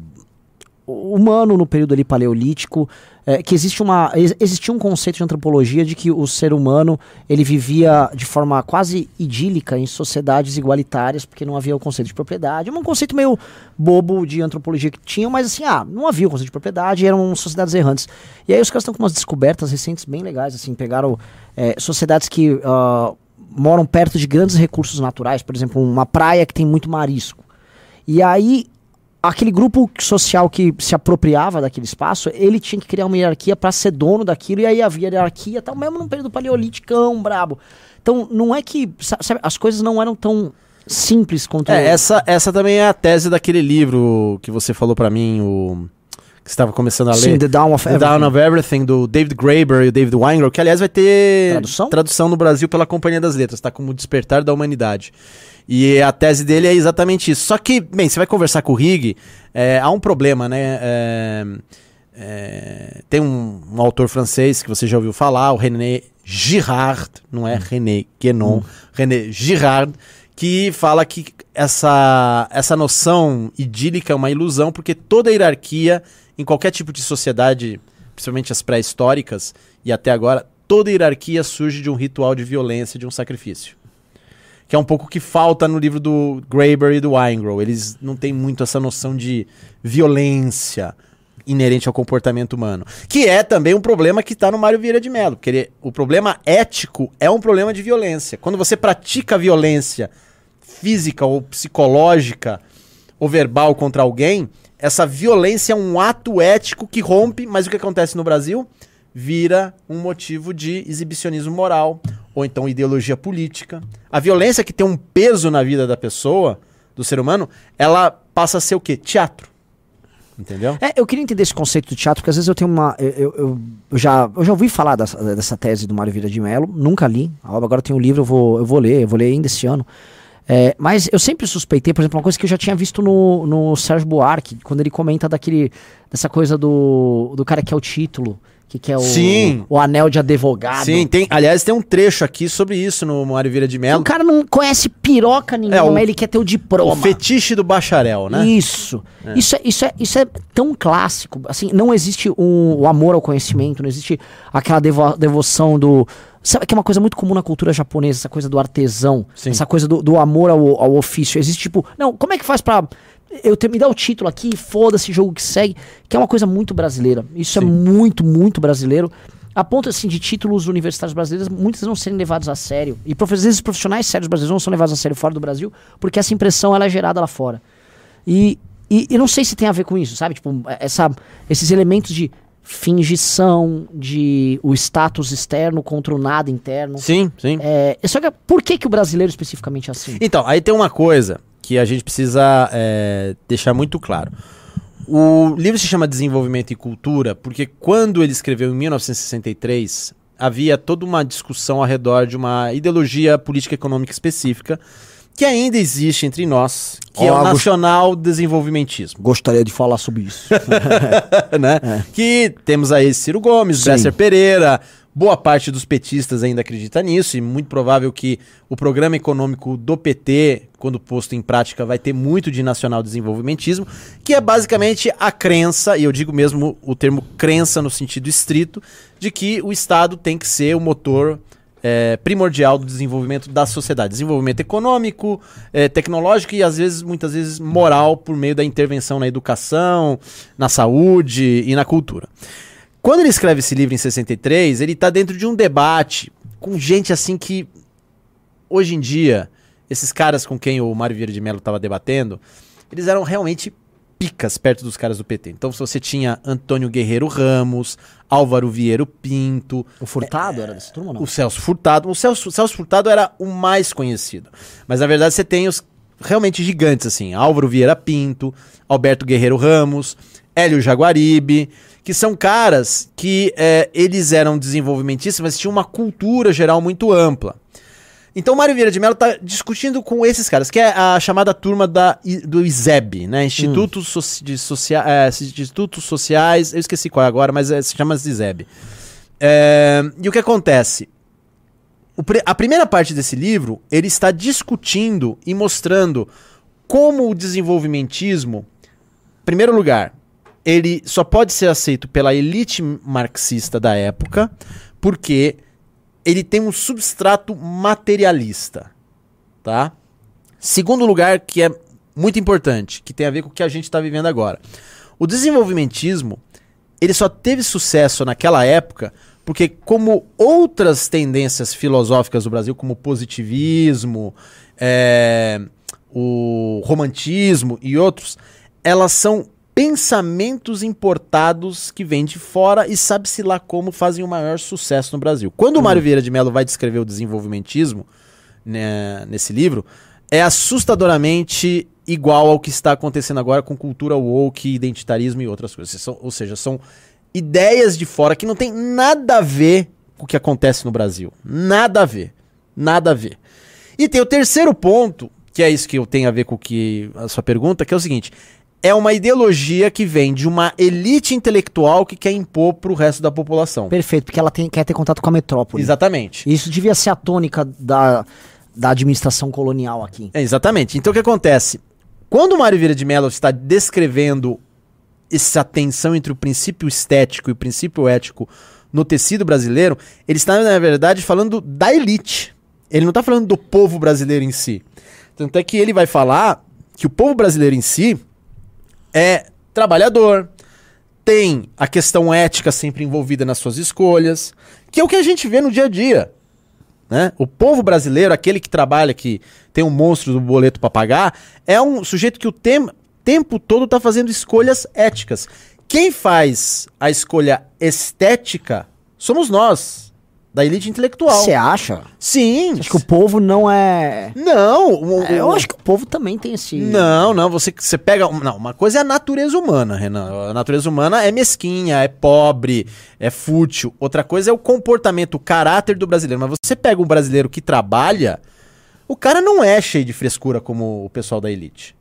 humano no período ali paleolítico, é, que existe uma ex- existia um conceito de antropologia de que o ser humano ele vivia de forma quase idílica em sociedades igualitárias, porque não havia o conceito de propriedade. Um conceito meio bobo de antropologia que tinham, mas assim, ah, não havia o conceito de propriedade, eram sociedades errantes. E aí os caras estão com umas descobertas recentes bem legais, assim, pegaram é, sociedades que ah, moram perto de grandes recursos naturais, por exemplo, uma praia que tem muito marisco. E aí, aquele grupo social que se apropriava daquele espaço, ele tinha que criar uma hierarquia para ser dono daquilo, e aí havia hierarquia, tal, mesmo num período paleoliticão, brabo. Então, não é que, sa- sabe, as coisas não eram tão simples quanto... É, essa, essa também é a tese daquele livro que você falou pra mim, o que você estava começando a Sim, ler. The Down of The Everything. Down of Everything, do David Graeber e o David Weingrow, que aliás vai ter Tradução? no Brasil pela Companhia das Letras, tá? Como Despertar da Humanidade. E a tese dele é exatamente isso. Só que, bem, você vai conversar com o Rig, é, há um problema, né? É, é, tem um, um autor francês que você já ouviu falar, o René Girard, não é René Guénon, René Girard, que fala que essa, essa noção idílica é uma ilusão, porque toda hierarquia, em qualquer tipo de sociedade, principalmente as pré-históricas e até agora, toda hierarquia surge de um ritual de violência, de um sacrifício. Que é um pouco o que falta no livro do Graeber e do Weingrow. Eles não têm muito essa noção de violência inerente ao comportamento humano. Que é também um problema que está no Mário Vieira de Mello. Porque ele- o problema ético é um problema de violência. Quando você pratica violência física ou psicológica ou verbal contra alguém, essa violência é um ato ético que rompe, mas o que acontece no Brasil? Vira um motivo de exibicionismo moral ou então ideologia política. A violência que tem um peso na vida da pessoa, do ser humano, ela passa a ser o quê? Teatro. Entendeu? É, eu queria entender esse conceito do teatro, porque às vezes eu tenho uma. Eu, eu- eu- já, eu já ouvi falar dessa, dessa tese do Mário Vieira de Mello, nunca li. Agora tem um livro, eu vou, eu vou ler, eu vou ler ainda esse ano. É, mas eu sempre suspeitei, por exemplo, uma coisa que eu já tinha visto no, no Sérgio Buarque, quando ele comenta daquele, dessa coisa do, do cara que é o título, que, que é o, Sim. o anel de advogado. Sim, tem, aliás, tem um trecho aqui sobre isso no Mário Vieira de O Mello. cara não conhece piroca nenhuma, É, o- mas ele quer ter o O diploma. fetiche do bacharel, né? Isso. Isso, é, isso, é, isso é tão clássico. Assim, não existe um, o amor ao conhecimento, não existe aquela devo- devoção do. Sabe que é uma coisa muito comum na cultura japonesa, essa coisa do artesão, Sim. essa coisa do, do amor ao, ao ofício. Existe tipo, não, como é que faz pra. Eu ter, me dar o título aqui, foda-se, jogo que segue, que é uma coisa muito brasileira. Isso é Sim. muito, muito brasileiro. A ponto assim de títulos universitários brasileiros muitas vezes não serem levados a sério. E às vezes profissionais sérios brasileiros não são levados a sério fora do Brasil, porque essa impressão ela é gerada lá fora. E, e eu não sei se tem a ver com isso, sabe? Tipo, essa, esses elementos de fingição, de o status externo contra o nada interno. Sim, sim. É, só que por que, que o brasileiro especificamente é assim? Então, aí tem uma coisa que a gente precisa é, deixar muito claro. O livro se chama Desenvolvimento e Cultura porque quando ele escreveu em 1963, havia toda uma discussão ao redor de uma ideologia política econômica específica que ainda existe entre nós, que é Ó, o Augusto- nacional desenvolvimentismo. Gostaria de falar sobre isso. <laughs> né? Que temos aí Ciro Gomes, É. Sim. Bresser Pereira, boa parte dos petistas ainda acredita nisso, e muito provável que o programa econômico do PT, quando posto em prática, vai ter muito de nacional desenvolvimentismo, que é basicamente a crença, e eu digo mesmo o termo crença no sentido estrito, de que o Estado tem que ser o motor é, primordial do desenvolvimento da sociedade. Desenvolvimento econômico, é, tecnológico e às vezes, muitas vezes, moral por meio da intervenção na educação, na saúde e na cultura. Quando ele escreve esse livro em 63, ele está dentro de um debate com gente assim que hoje em dia, esses caras com quem o Mário Vieira de Mello estava debatendo, eles eram realmente picas perto dos caras do PT. Então se você tinha Antônio Guerreiro Ramos, Álvaro Vieiro Pinto, o Furtado era dessa turma não? o Celso Furtado. O Celso, o Celso Furtado era o mais conhecido. Mas na verdade você tem os realmente gigantes, assim. Álvaro Vieira Pinto, Alberto Guerreiro Ramos, Hélio Jaguaribe, que são caras que é, eles eram desenvolvimentistas, mas tinham uma cultura geral muito ampla. Então o Mário Vieira de Mello está discutindo com esses caras, que é a chamada turma da, do ISEB, né? Institutos, Soci- de Socia- é, Institutos Sociais, eu esqueci qual é agora, mas é, se chama ISEB. É, e o que acontece? O a primeira parte desse livro, ele está discutindo e mostrando como o desenvolvimentismo, em primeiro lugar, ele só pode ser aceito pela elite marxista da época, porque ele tem um substrato materialista, tá? Segundo lugar, que é muito importante, que tem a ver com o que a gente está vivendo agora. O desenvolvimentismo, ele só teve sucesso naquela época porque como outras tendências filosóficas do Brasil, como o positivismo, é, o romantismo e outros, elas são pensamentos importados que vêm de fora e sabe-se lá como fazem o maior sucesso no Brasil. Quando o Mário Vieira de Mello vai descrever o desenvolvimentismo né, nesse livro, é assustadoramente igual ao que está acontecendo agora com cultura woke, identitarismo e outras coisas. São- ou seja, são ideias de fora que não tem nada a ver com o que acontece no Brasil. Nada a ver. Nada a ver. E tem o terceiro ponto, que é isso que eu tenho a ver com o que a sua pergunta, que é o seguinte: é uma ideologia que vem de uma elite intelectual que quer impor pro resto da população. Perfeito, porque ela tem- quer ter contato com a metrópole. Exatamente. Isso devia ser a tônica da, da administração colonial aqui. É, exatamente. Então o que acontece? Quando o Mário Vieira de Mello está descrevendo essa tensão entre o princípio estético e o princípio ético no tecido brasileiro, ele está, na verdade, falando da elite. Ele não está falando do povo brasileiro em si. Tanto é que ele vai falar que o povo brasileiro em si é trabalhador, tem a questão ética sempre envolvida nas suas escolhas, que é o que a gente vê no dia a dia. Né? O povo brasileiro, aquele que trabalha, que tem um monstro do boleto para pagar, é um sujeito que o tem- tempo todo está fazendo escolhas éticas. Quem faz a escolha estética somos nós, da elite intelectual. Você acha? Sim. Acho que o povo não é... Não, o- É, Eu o- acho que o povo também tem esse... Não, não, você, você pega. Não, uma coisa é a natureza humana, Renan. A natureza humana é mesquinha, é pobre, é fútil. Outra coisa é o comportamento, o caráter do brasileiro. Mas você pega um brasileiro que trabalha, o cara não é cheio de frescura como o pessoal da elite.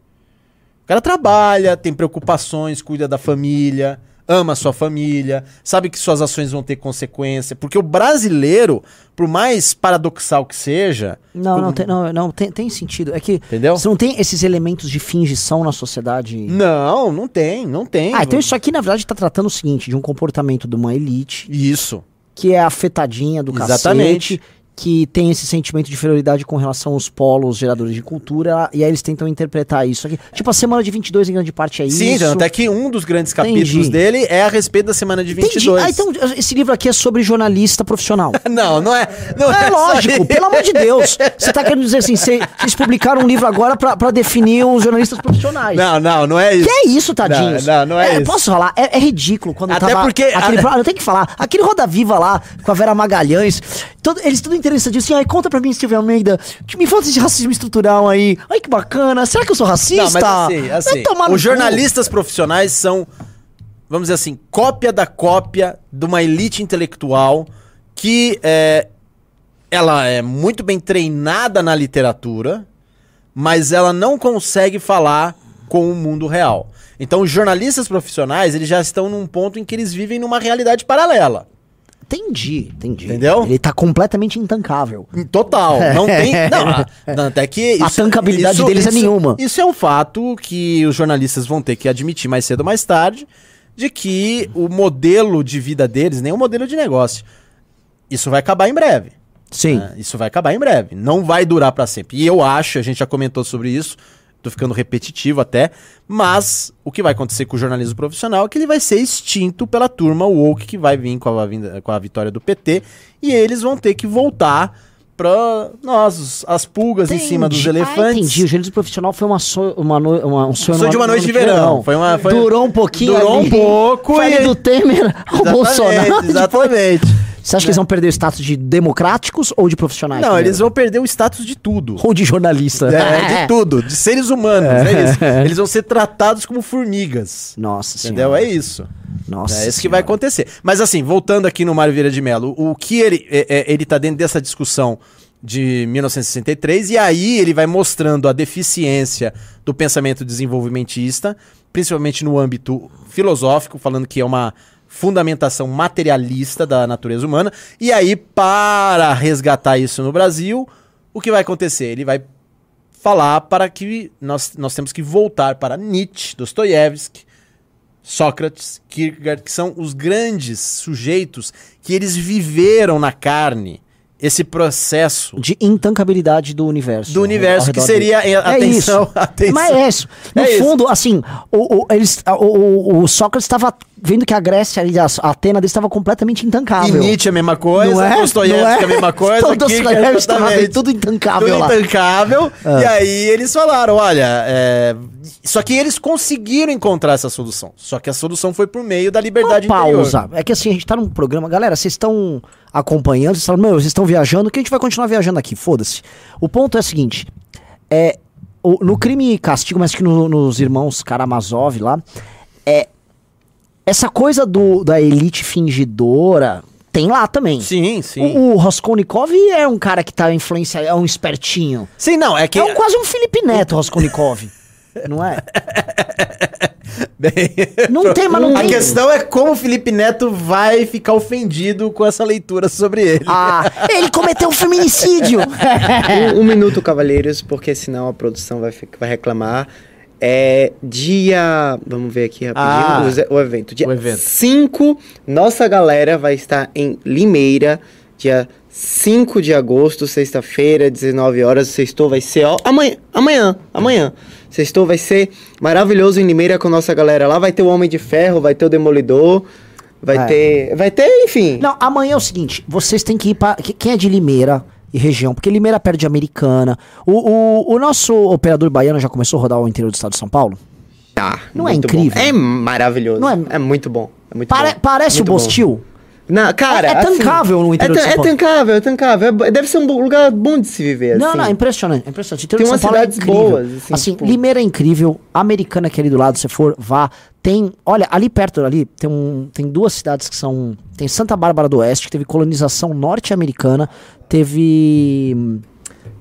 O cara trabalha, tem preocupações, cuida da família, ama sua família, sabe que suas ações vão ter consequência. Porque o brasileiro, por mais paradoxal que seja. Não, como- não, tem, não, não tem, tem sentido. É que Entendeu? você não tem esses elementos de fingição na sociedade. Não, não tem, não tem. Ah, então isso aqui na verdade tá tratando o seguinte, de um comportamento de uma elite Isso. que é afetadinha do Exatamente. cacete, que tem esse sentimento de inferioridade com relação aos polos geradores de cultura, e aí eles tentam interpretar isso aqui. Tipo, a semana de 22 em grande parte é Sim, isso. tanto é que um dos grandes Entendi. capítulos dele é a respeito da semana de Entendi. 22. Ah, então esse livro aqui é sobre jornalista profissional. <laughs> Não, não é. Não É só lógico, pelo amor de Deus. <laughs> Você tá querendo dizer assim, cê- vocês publicaram um livro agora pra, pra definir os jornalistas profissionais. Não, não, não é isso. Que é isso, tadinhos? Não, não, não é isso. Posso falar? É, é ridículo quando Até tava porque- Aquele, a- eu tenho que falar. Aquele Roda Viva lá, com a Vera Magalhães, todo- eles tudo interessante. Assim, ai, conta pra mim, Silvio Almeida, que me fala esse racismo estrutural aí. Ai, que bacana. Será que eu sou racista? Não, mas assim, assim no os cu. jornalistas profissionais são, vamos dizer assim, cópia da cópia de uma elite intelectual que é, ela é muito bem treinada na literatura, mas ela não consegue falar com o mundo real. Então, os jornalistas profissionais, eles já estão num ponto em que eles vivem numa realidade paralela. Entendi, entendi. Entendeu? Ele tá completamente intancável. Total. <laughs> Não tem. Não, não, até que. A tancabilidade deles é nenhuma. Isso é um fato que os jornalistas vão ter que admitir mais cedo ou mais tarde, de que o modelo de vida deles, nem o modelo de negócio, isso vai acabar em breve. Sim. né? Isso vai acabar em breve. Não vai durar pra sempre. E eu acho, a gente já comentou sobre isso, tô ficando repetitivo até, mas o que vai acontecer com o jornalismo profissional é que ele vai ser extinto pela turma woke que vai vir com a, vinda- com a vitória do PT e eles vão ter que voltar pra nós, as pulgas em cima dos Entendi. Ah, elefantes. entendi. O jornalismo profissional foi uma, so, uma, no- uma- um sonho, Sonho de uma noite de verão. Foi uma- foi- Durou um pouquinho. Durou ali. um pouco Foi e- do Temer ao Bolsonaro. depois- Exatamente. Você acha que eles vão perder o status de democráticos ou de profissionais? Não, primeiro? eles vão perder o status de tudo. Ou de jornalista. É, <laughs> de tudo, de seres humanos, é isso. <laughs> Eles vão ser tratados como formigas. Nossa Entendeu? senhora. É isso. Nossa é isso que vai acontecer. Mas assim, voltando aqui no Mário Vieira de Mello, o que ele, é, é, ele tá dentro dessa discussão de 1963 e aí ele vai mostrando a deficiência do pensamento desenvolvimentista, principalmente no âmbito filosófico, falando que é uma fundamentação materialista da natureza humana. E aí, para resgatar isso no Brasil, o que vai acontecer? Ele vai falar para que nós, nós temos que voltar para Nietzsche, Dostoiévski, Sócrates, Kierkegaard, que são os grandes sujeitos que eles viveram na carne esse processo De intancabilidade do universo. do universo, que seria, dele. eh, atenção, <laughs> atenção. Mas é isso. No É isso. fundo, assim, o, o- eles, o- o Sócrates estava vendo que a Grécia ali, a Atena dele estava completamente E intancável. Nietzsche é a mesma coisa, Não é? Dostoiévski Não é? é a mesma coisa, Todo Dostoiévski tudo intancável Tudo lá. intancável. E aí eles falaram, olha, é, só que eles conseguiram encontrar essa solução. Só que a solução foi por meio da Uma liberdade interior. pausa. É que assim, a gente tá num programa. Galera, vocês estão acompanhando, vocês falam, meu, vocês estão viajando, que a gente vai continuar viajando aqui, foda-se. O ponto é o seguinte: é, o- no crime e castigo, mas que no- nos irmãos Karamazov lá, é. Essa coisa do, da elite fingidora tem lá também. Sim, sim. O, o Raskolnikov é um cara que tá influência, é um espertinho. Sim, não, é que... É um, quase um Felipe Neto, o Raskolnikov. <laughs> não é? Bem, Não tem, mas não A tem. questão é como o Felipe Neto vai ficar ofendido com essa leitura sobre ele. Ah, ele cometeu um feminicídio. <laughs> Um, um minuto, cavalheiros, porque senão a produção vai, vai reclamar. É dia. Vamos ver aqui rapidinho. Ah, o, o evento. Dia o evento. 5, nossa galera vai estar em Limeira, dia 5 de agosto, sexta-feira, 19 horas. O sextou vai ser, ó. Amanhã, amanhã, amanhã. Sextou vai ser maravilhoso em Limeira com nossa galera lá. Vai ter o Homem de Ferro, vai ter o Demolidor. Vai É. ter. Vai ter, enfim. Não, amanhã é o seguinte, vocês têm que ir pra... que- Quem é de Limeira e região? Porque Limeira perde de Americana. O, o, o nosso operador baiano já começou a rodar o interior do estado de São Paulo? Ah, Não é incrível? bom. É maravilhoso. Não é- é... muito bom. É muito Pare- bom. parece Muito o bom. Bostil? Não, cara, É- é assim, tancável no interior é, de São ta- Paulo. É tancável, é tancável. É deve ser um lugar bom de se viver, Não, assim. não, é impressionante, é impressionante. Tem umas é cidades incrível. boas, assim, Assim, tipo- Limeira é incrível, Americana que é ali do lado, se for, vá. Tem, olha, ali perto ali, tem, um, tem duas cidades que são... Tem Santa Bárbara do Oeste, que teve colonização norte-americana, teve...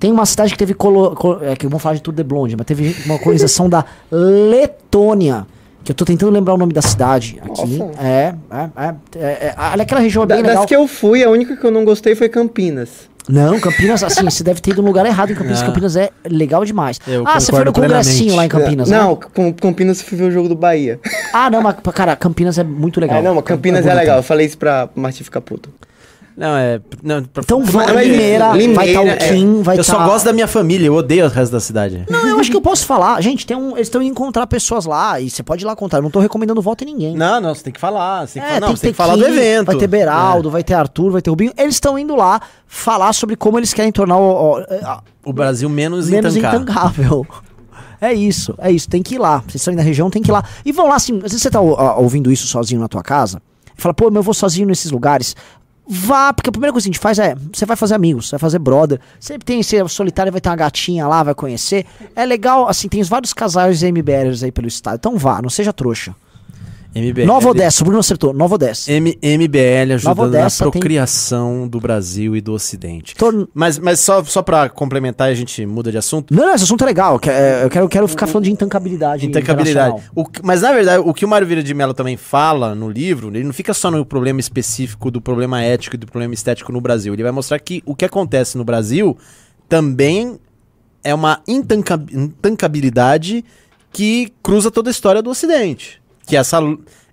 Tem uma cidade que teve... Colo, colo- é que vamos falar de tudo de blonde, mas teve uma colonização da Letônia. Que eu tô tentando lembrar o nome da cidade aqui. Nossa. É, é, é, é, é, Ali aquela região é Da- bem das legal. que eu fui, a única que eu não gostei foi Campinas. Não, Campinas, assim, você deve ter ido no lugar errado em Campinas. Ah. Campinas é legal demais. Eu ah, você foi no congressinho lá em Campinas, não, né? com Campinas eu fui ver o jogo do Bahia. Ah, não, mas, cara, Campinas é muito legal. É, não, mas Campinas é, bonito. legal. Eu falei isso pra Martim ficar puto. Não, é... Não, pra- Então, vai, Limeira, Limeira, vai estar o é. Kim, vai eu estar... só gosto da minha família, eu odeio o resto da cidade. Não, eu acho que eu posso falar. Gente, tem um, eles estão indo encontrar pessoas lá e você pode ir lá contar. Eu não tô recomendando voto em ninguém. Não, não, você tem que falar. Você tem que, É, falar, não, você tem que falar do Kim, evento. Vai ter Beraldo, vai ter Arthur, vai ter Rubinho. Eles estão indo lá falar sobre como eles querem tornar o, o- O Brasil menos, menos intancável. É isso, é isso, tem que ir lá. Vocês estão aí na região, tem que ir lá. E vão lá, assim, às vezes você tá ouvindo isso sozinho na tua casa, fala, pô, mas eu vou sozinho nesses lugares. Vá, porque a primeira coisa que a gente faz é, você vai fazer amigos, você vai fazer brother. Sempre tem, você solitário, vai ter uma gatinha lá, vai conhecer. É legal, assim, tem vários casais MBLers aí pelo estado. Então vá, não seja trouxa. MBL. Nova Odessa, o Bruno acertou, Nova Odessa. M MBL ajudando na Odessa tem- procriação do Brasil e do Ocidente. Tô- Mas, mas só, só pra complementar, a gente muda de assunto. Não, não, esse assunto é legal. Eu quero, eu quero, eu quero ficar falando de intancabilidade. Intancabilidade. O mas na verdade, o que o Mário Vieira de Mello também fala no livro, ele não fica só no problema específico do problema ético e do problema estético no Brasil. Ele vai mostrar que o que acontece no Brasil também é uma intanca- intancabilidade que cruza toda a história do Ocidente. Que é essa,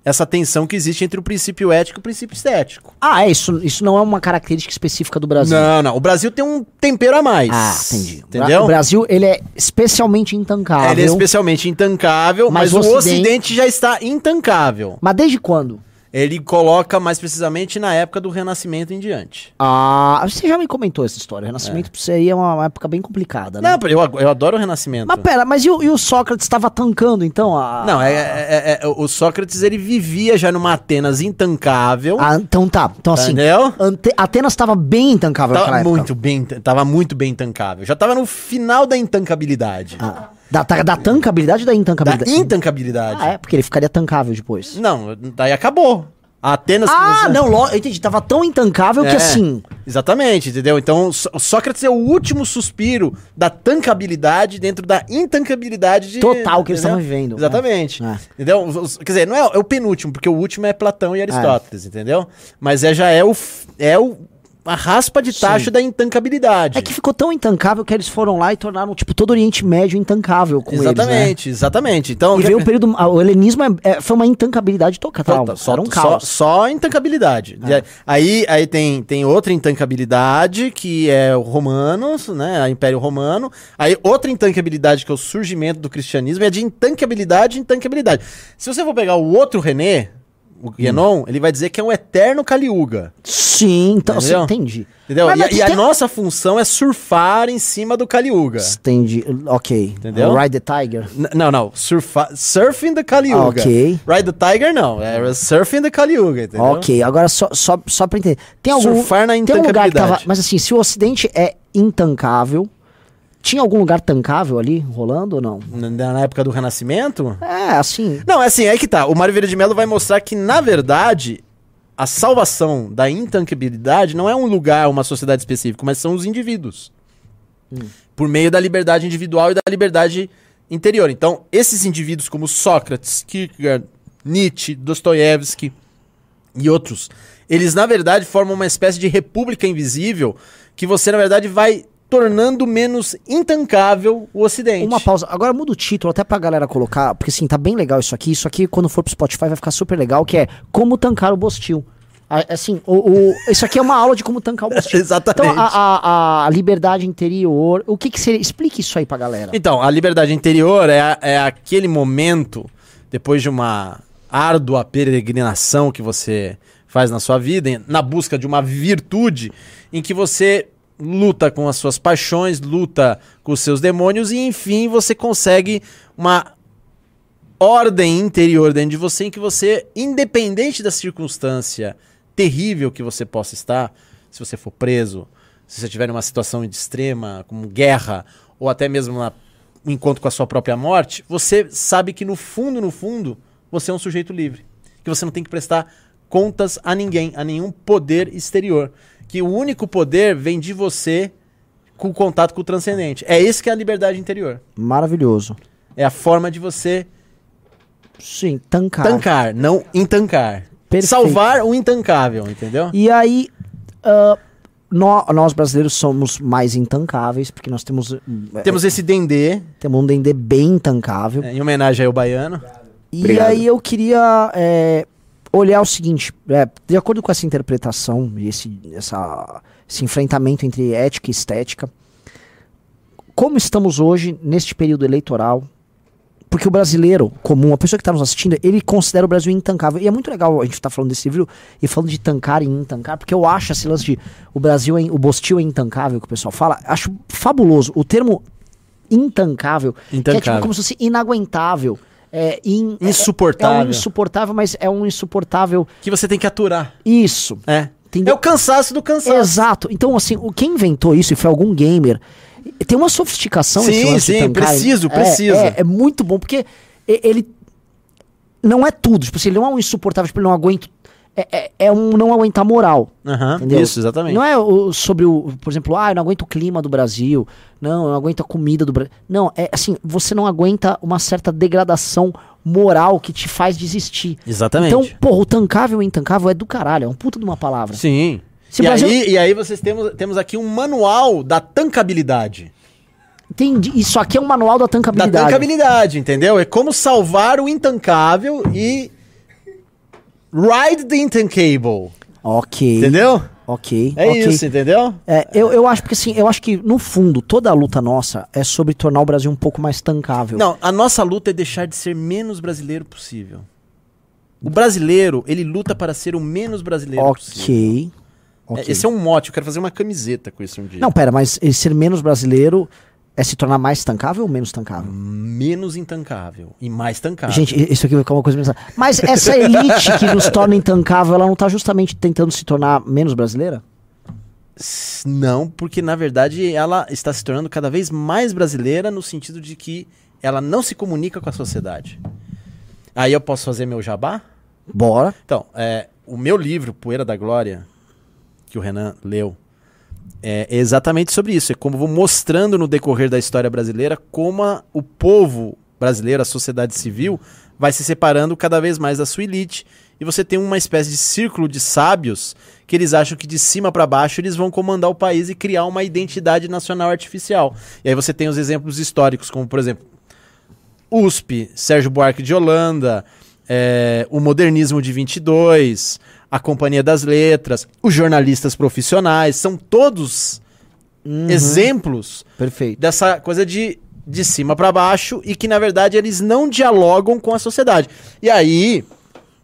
essa tensão que existe entre o princípio ético e o princípio estético. Ah, é isso. Isso não é uma característica específica do Brasil. Não, não. O Brasil tem um tempero a mais. Ah, entendi. Entendeu? O Brasil, ele é especialmente intancável. Ele é especialmente intancável, Mas mas, o o Ocidente- Ocidente já está intancável. Mas desde quando? Ele coloca mais precisamente na época do Renascimento em diante. Ah, você já me comentou essa história. O Renascimento você aí é uma, uma época bem complicada, né? Não, eu, eu adoro o Renascimento. Mas pera, mas e o, e o Sócrates estava tancando, então? A... Não, é, é- é- é- o Sócrates ele vivia já numa Atenas intancável. Ah, então tá. Então assim, Entendeu? Ante- Atenas estava bem intancável naquela Tava época. muito bem, tava muito bem intancável. Já tava no final da intancabilidade. Ah, da, da, da tancabilidade ou da da intancabilidade? intancabilidade. Ah, é, porque ele ficaria tancável depois. Não, daí acabou. A Atenas que Ah, não, lo- eu entendi. Tava tão intancável que É, assim. Exatamente, entendeu? Então, Só- Sócrates é o último suspiro da tancabilidade dentro da intancabilidade de, Total que eles estavam vivendo. Exatamente. É. Entendeu? Quer dizer, não é, é o penúltimo, porque o último é Platão e Aristóteles, entendeu? Mas é, já é o, é o a raspa de tacho Sim. da intancabilidade. É que ficou tão intancável que eles foram lá e tornaram, tipo, todo o Oriente Médio intancável com eles, né? exatamente, exatamente. Então, E veio um período. ah, O helenismo é- é- foi uma intancabilidade total. Só, só, era um só, caos. só intancabilidade. É. Aí, aí tem, tem outra intancabilidade, que é o romanos, né? Império Romano. Aí outra intancabilidade, que é o surgimento do cristianismo, é de intancabilidade e intancabilidade. Se você for pegar o outro René, o Hum. Guénon, ele vai dizer que é um eterno Caliuga. Sim, então, Entendeu? entendi. Entendeu? Mas- e, mas e a tem- nossa função é surfar em cima do Caliuga. Entendi. Ok. Entendeu? Ride the Tiger. N- Não, não. Surfa, surfing the Caliuga. Ah, ok. Ride the Tiger, não. É surfing the Caliuga, entendeu? Ok, agora só, só, só pra entender. Tem algum. Surfar na tem um lugar que intancabilidade. tava. Mas assim, se o Ocidente é intancável, tinha algum lugar tancável ali rolando ou não? Na, na época do Renascimento? É, assim. Não, é assim, é que tá. O Mário Vieira de Mello vai mostrar que, na verdade, a salvação da intancabilidade não é um lugar, uma sociedade específica, mas são os indivíduos. Por meio da liberdade individual e da liberdade interior. Então, esses indivíduos como Sócrates, Kierkegaard, Nietzsche, Dostoiévski e outros, eles, na verdade, formam uma espécie de república invisível que você, na verdade, vai tornando menos intancável o Ocidente. Uma pausa. Agora muda o título até pra galera colocar, porque assim, tá bem legal isso aqui. Isso aqui, quando for pro Spotify, vai ficar super legal, que é como tancar o Bostil. Assim, o, o- isso aqui é uma aula de como tancar o <laughs> Bostil. Exatamente. Então, a, a- a liberdade interior, o que que seria? Explique isso aí pra galera. Então, a liberdade interior é, a- é aquele momento, depois de uma árdua peregrinação que você faz na sua vida, na busca de uma virtude, em que você luta com as suas paixões, luta com os seus demônios e, enfim, você consegue uma ordem interior dentro de você em que você, independente da circunstância terrível que você possa estar, se você for preso, se você estiver numa situação de extrema, como guerra, ou até mesmo uma- um encontro com a sua própria morte, você sabe que no fundo, no fundo, você é um sujeito livre. Que você não tem que prestar contas a ninguém, a nenhum poder exterior. Que o único poder vem de você com o contato com o transcendente. É esse que é a liberdade interior. Maravilhoso. É a forma de você Sim, tancar. tancar, não intancar. Perfeito. Salvar o intancável, entendeu? E aí, nó- nós brasileiros somos mais intancáveis, porque nós temos, eh, Temos esse dendê, temos um D&D bem intancável. é, em homenagem ao baiano. E Obrigado. aí eu queria é, olhar o seguinte, é, de acordo com essa interpretação e esse, essa- esse enfrentamento entre ética e estética, como estamos hoje neste período eleitoral? Porque o brasileiro comum, a pessoa que está nos assistindo, ele considera o Brasil intancável. E é muito legal a gente estar falando desse livro e falando de tancar e intancar, porque eu acho esse lance de o Brasil, é, o Bostil é intancável, que o pessoal fala, acho fabuloso. O termo intancável, que é tipo Intancável. como se fosse inaguentável. É, in- é- Insuportável. É um insuportável, mas é um insuportável. Que você tem que aturar. Isso. É. Entendeu? É o cansaço do cansaço. Exato. Então, assim, o, quem inventou isso e foi algum gamer, tem uma sofisticação Sim, esse lance sim, tancar. preciso, É, precisa. É, é muito bom, porque ele não é tudo. Tipo, assim, ele não é um insuportável, tipo, ele não aguenta. É, é, é um não aguentar moral. Aham, Entendeu? Isso, exatamente. Não é o- sobre o, por exemplo, ah, eu não aguento o clima do Brasil. Não, eu não aguento a comida do Brasil. Não, é assim, você não aguenta uma certa degradação moral que te faz desistir. Exatamente. Então, porra, o tancável e intancável é do caralho, é um puta de uma palavra. Sim. E, o Brasil- aí, e aí vocês temos, temos aqui um manual da tancabilidade. Entendi. Isso aqui é um manual da Da tancabilidade. tancabilidade, entendeu? É como salvar o intancável e ride the intancable. Ok. Entendeu? Ok. É ok. isso, entendeu? É, eu, eu acho porque assim, eu acho que no fundo toda a luta nossa é sobre tornar o Brasil um pouco mais tancável. Não, a nossa luta é deixar de ser menos brasileiro possível. O brasileiro, ele luta para ser o menos brasileiro possível. ok. É. Esse é um mote, eu quero fazer uma camiseta com isso um dia. Não, pera, mas ser menos brasileiro é se tornar mais tancável ou menos tancável? Menos intancável e mais tancável. Gente, isso aqui vai ficar uma coisa engraçada. Mas essa elite que nos torna intancável, ela não tá justamente tentando se tornar menos brasileira? Não, porque na verdade ela está se tornando cada vez mais brasileira no sentido de que ela não se comunica com a sociedade. Aí eu posso fazer meu jabá? Bora. Então, é, o meu livro, Poeira da Glória, que o Renan leu, é exatamente sobre isso. É como vou mostrando no decorrer da história brasileira como a- o povo brasileiro, a sociedade civil, vai se separando cada vez mais da sua elite e você tem uma espécie de círculo de sábios que eles acham que de cima para baixo eles vão comandar o país e criar uma identidade nacional artificial. E aí você tem os exemplos históricos, como por exemplo, USP, Sérgio Buarque de Holanda, é, o modernismo de 22, a Companhia das Letras, os jornalistas profissionais, são todos exemplos Perfeito. dessa coisa de de cima para baixo e que na verdade eles não dialogam com a sociedade. E aí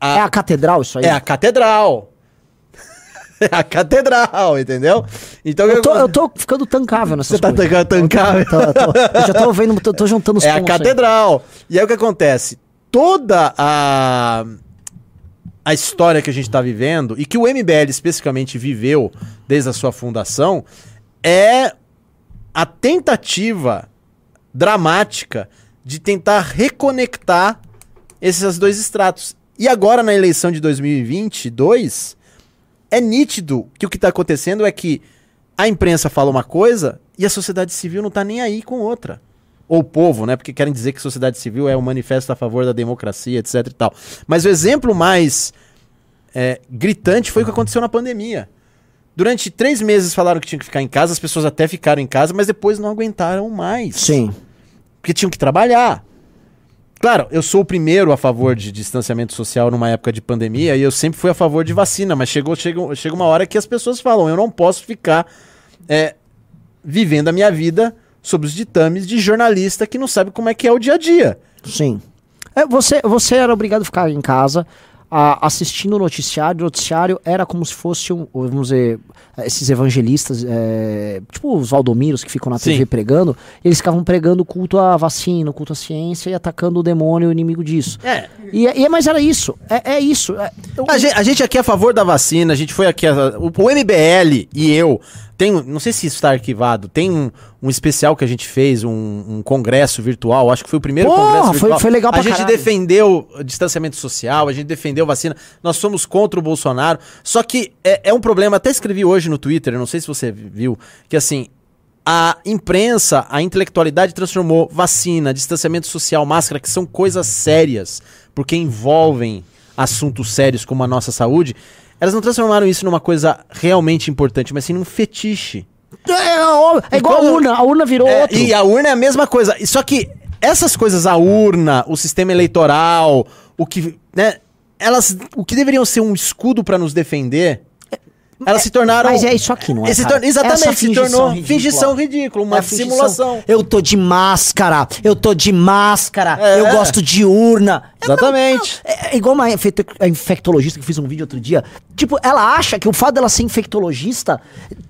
É a catedral isso aí? é a catedral. <laughs> é a catedral, entendeu? Então Eu tô, eu tô ficando tancável nessas Você tá coisas. tancável? Eu, tô- eu tô- eu já tô vendo, tô, tô juntando os <laughs> é a pontos aí. catedral. E aí o que acontece? Toda a a história que a gente está vivendo e que o MBL especificamente viveu desde a sua fundação é a tentativa dramática de tentar reconectar esses dois estratos. E agora na eleição de 2022 é nítido que o que está acontecendo é que a imprensa fala uma coisa e a sociedade civil não está nem aí com outra. Ou o povo, né? Porque querem dizer que sociedade civil é um manifesto a favor da democracia, etc e tal. Mas o exemplo mais é, gritante foi o que aconteceu na pandemia. Durante três meses falaram que tinham que ficar em casa, as pessoas até ficaram em casa, mas depois não aguentaram mais. Sim. Porque tinham que trabalhar. Claro, eu sou o primeiro a favor de distanciamento social numa época de pandemia e eu sempre fui a favor de vacina, mas chegou, chega, chega uma hora que as pessoas falam: eu não posso ficar é, vivendo a minha vida sob os ditames de jornalista que não sabe como é que é o dia a dia. Sim. É, você, você era obrigado a ficar em casa a- assistindo o noticiário. O noticiário era como se fosse, um, vamos dizer, esses evangelistas, é, tipo os Valdomiros que ficam na TV Sim. pregando, eles ficavam pregando o culto à vacina, o culto à ciência e atacando o demônio, o inimigo disso. É. E, e- mas era isso, é, é isso. é- o- A gente, a gente aqui é a favor da vacina, a gente foi aqui. a- o, o MBL e eu. Tem, não sei se isso está arquivado, tem um, um especial que a gente fez, um, um congresso virtual, acho que foi o primeiro Porra, congresso foi- virtual. foi legal pra A gente caralho. defendeu o distanciamento social, a gente defendeu vacina, nós somos contra o Bolsonaro. Só que é, é um problema, até escrevi hoje no Twitter, não sei se você viu, que assim, a imprensa, a intelectualidade transformou vacina, distanciamento social, máscara, que são coisas sérias, porque envolvem assuntos sérios como a nossa saúde. Elas não transformaram isso numa coisa realmente importante, mas sim num fetiche. É, é, é igual a urna, a urna virou É, outro. e a urna é a mesma coisa. E Só que essas coisas, a urna, o sistema eleitoral, o que, né, elas, o que deveriam ser um escudo para nos defender, elas se tornaram. Mas é isso aqui, não é? Exatamente, se tornou ridícula. fingição ridícula, uma É fingição. simulação. Eu tô de máscara, eu tô de máscara, É. eu gosto de urna. Exatamente. É, é igual uma infectologista que fez um vídeo outro dia. Tipo, ela acha que o fato dela ser infectologista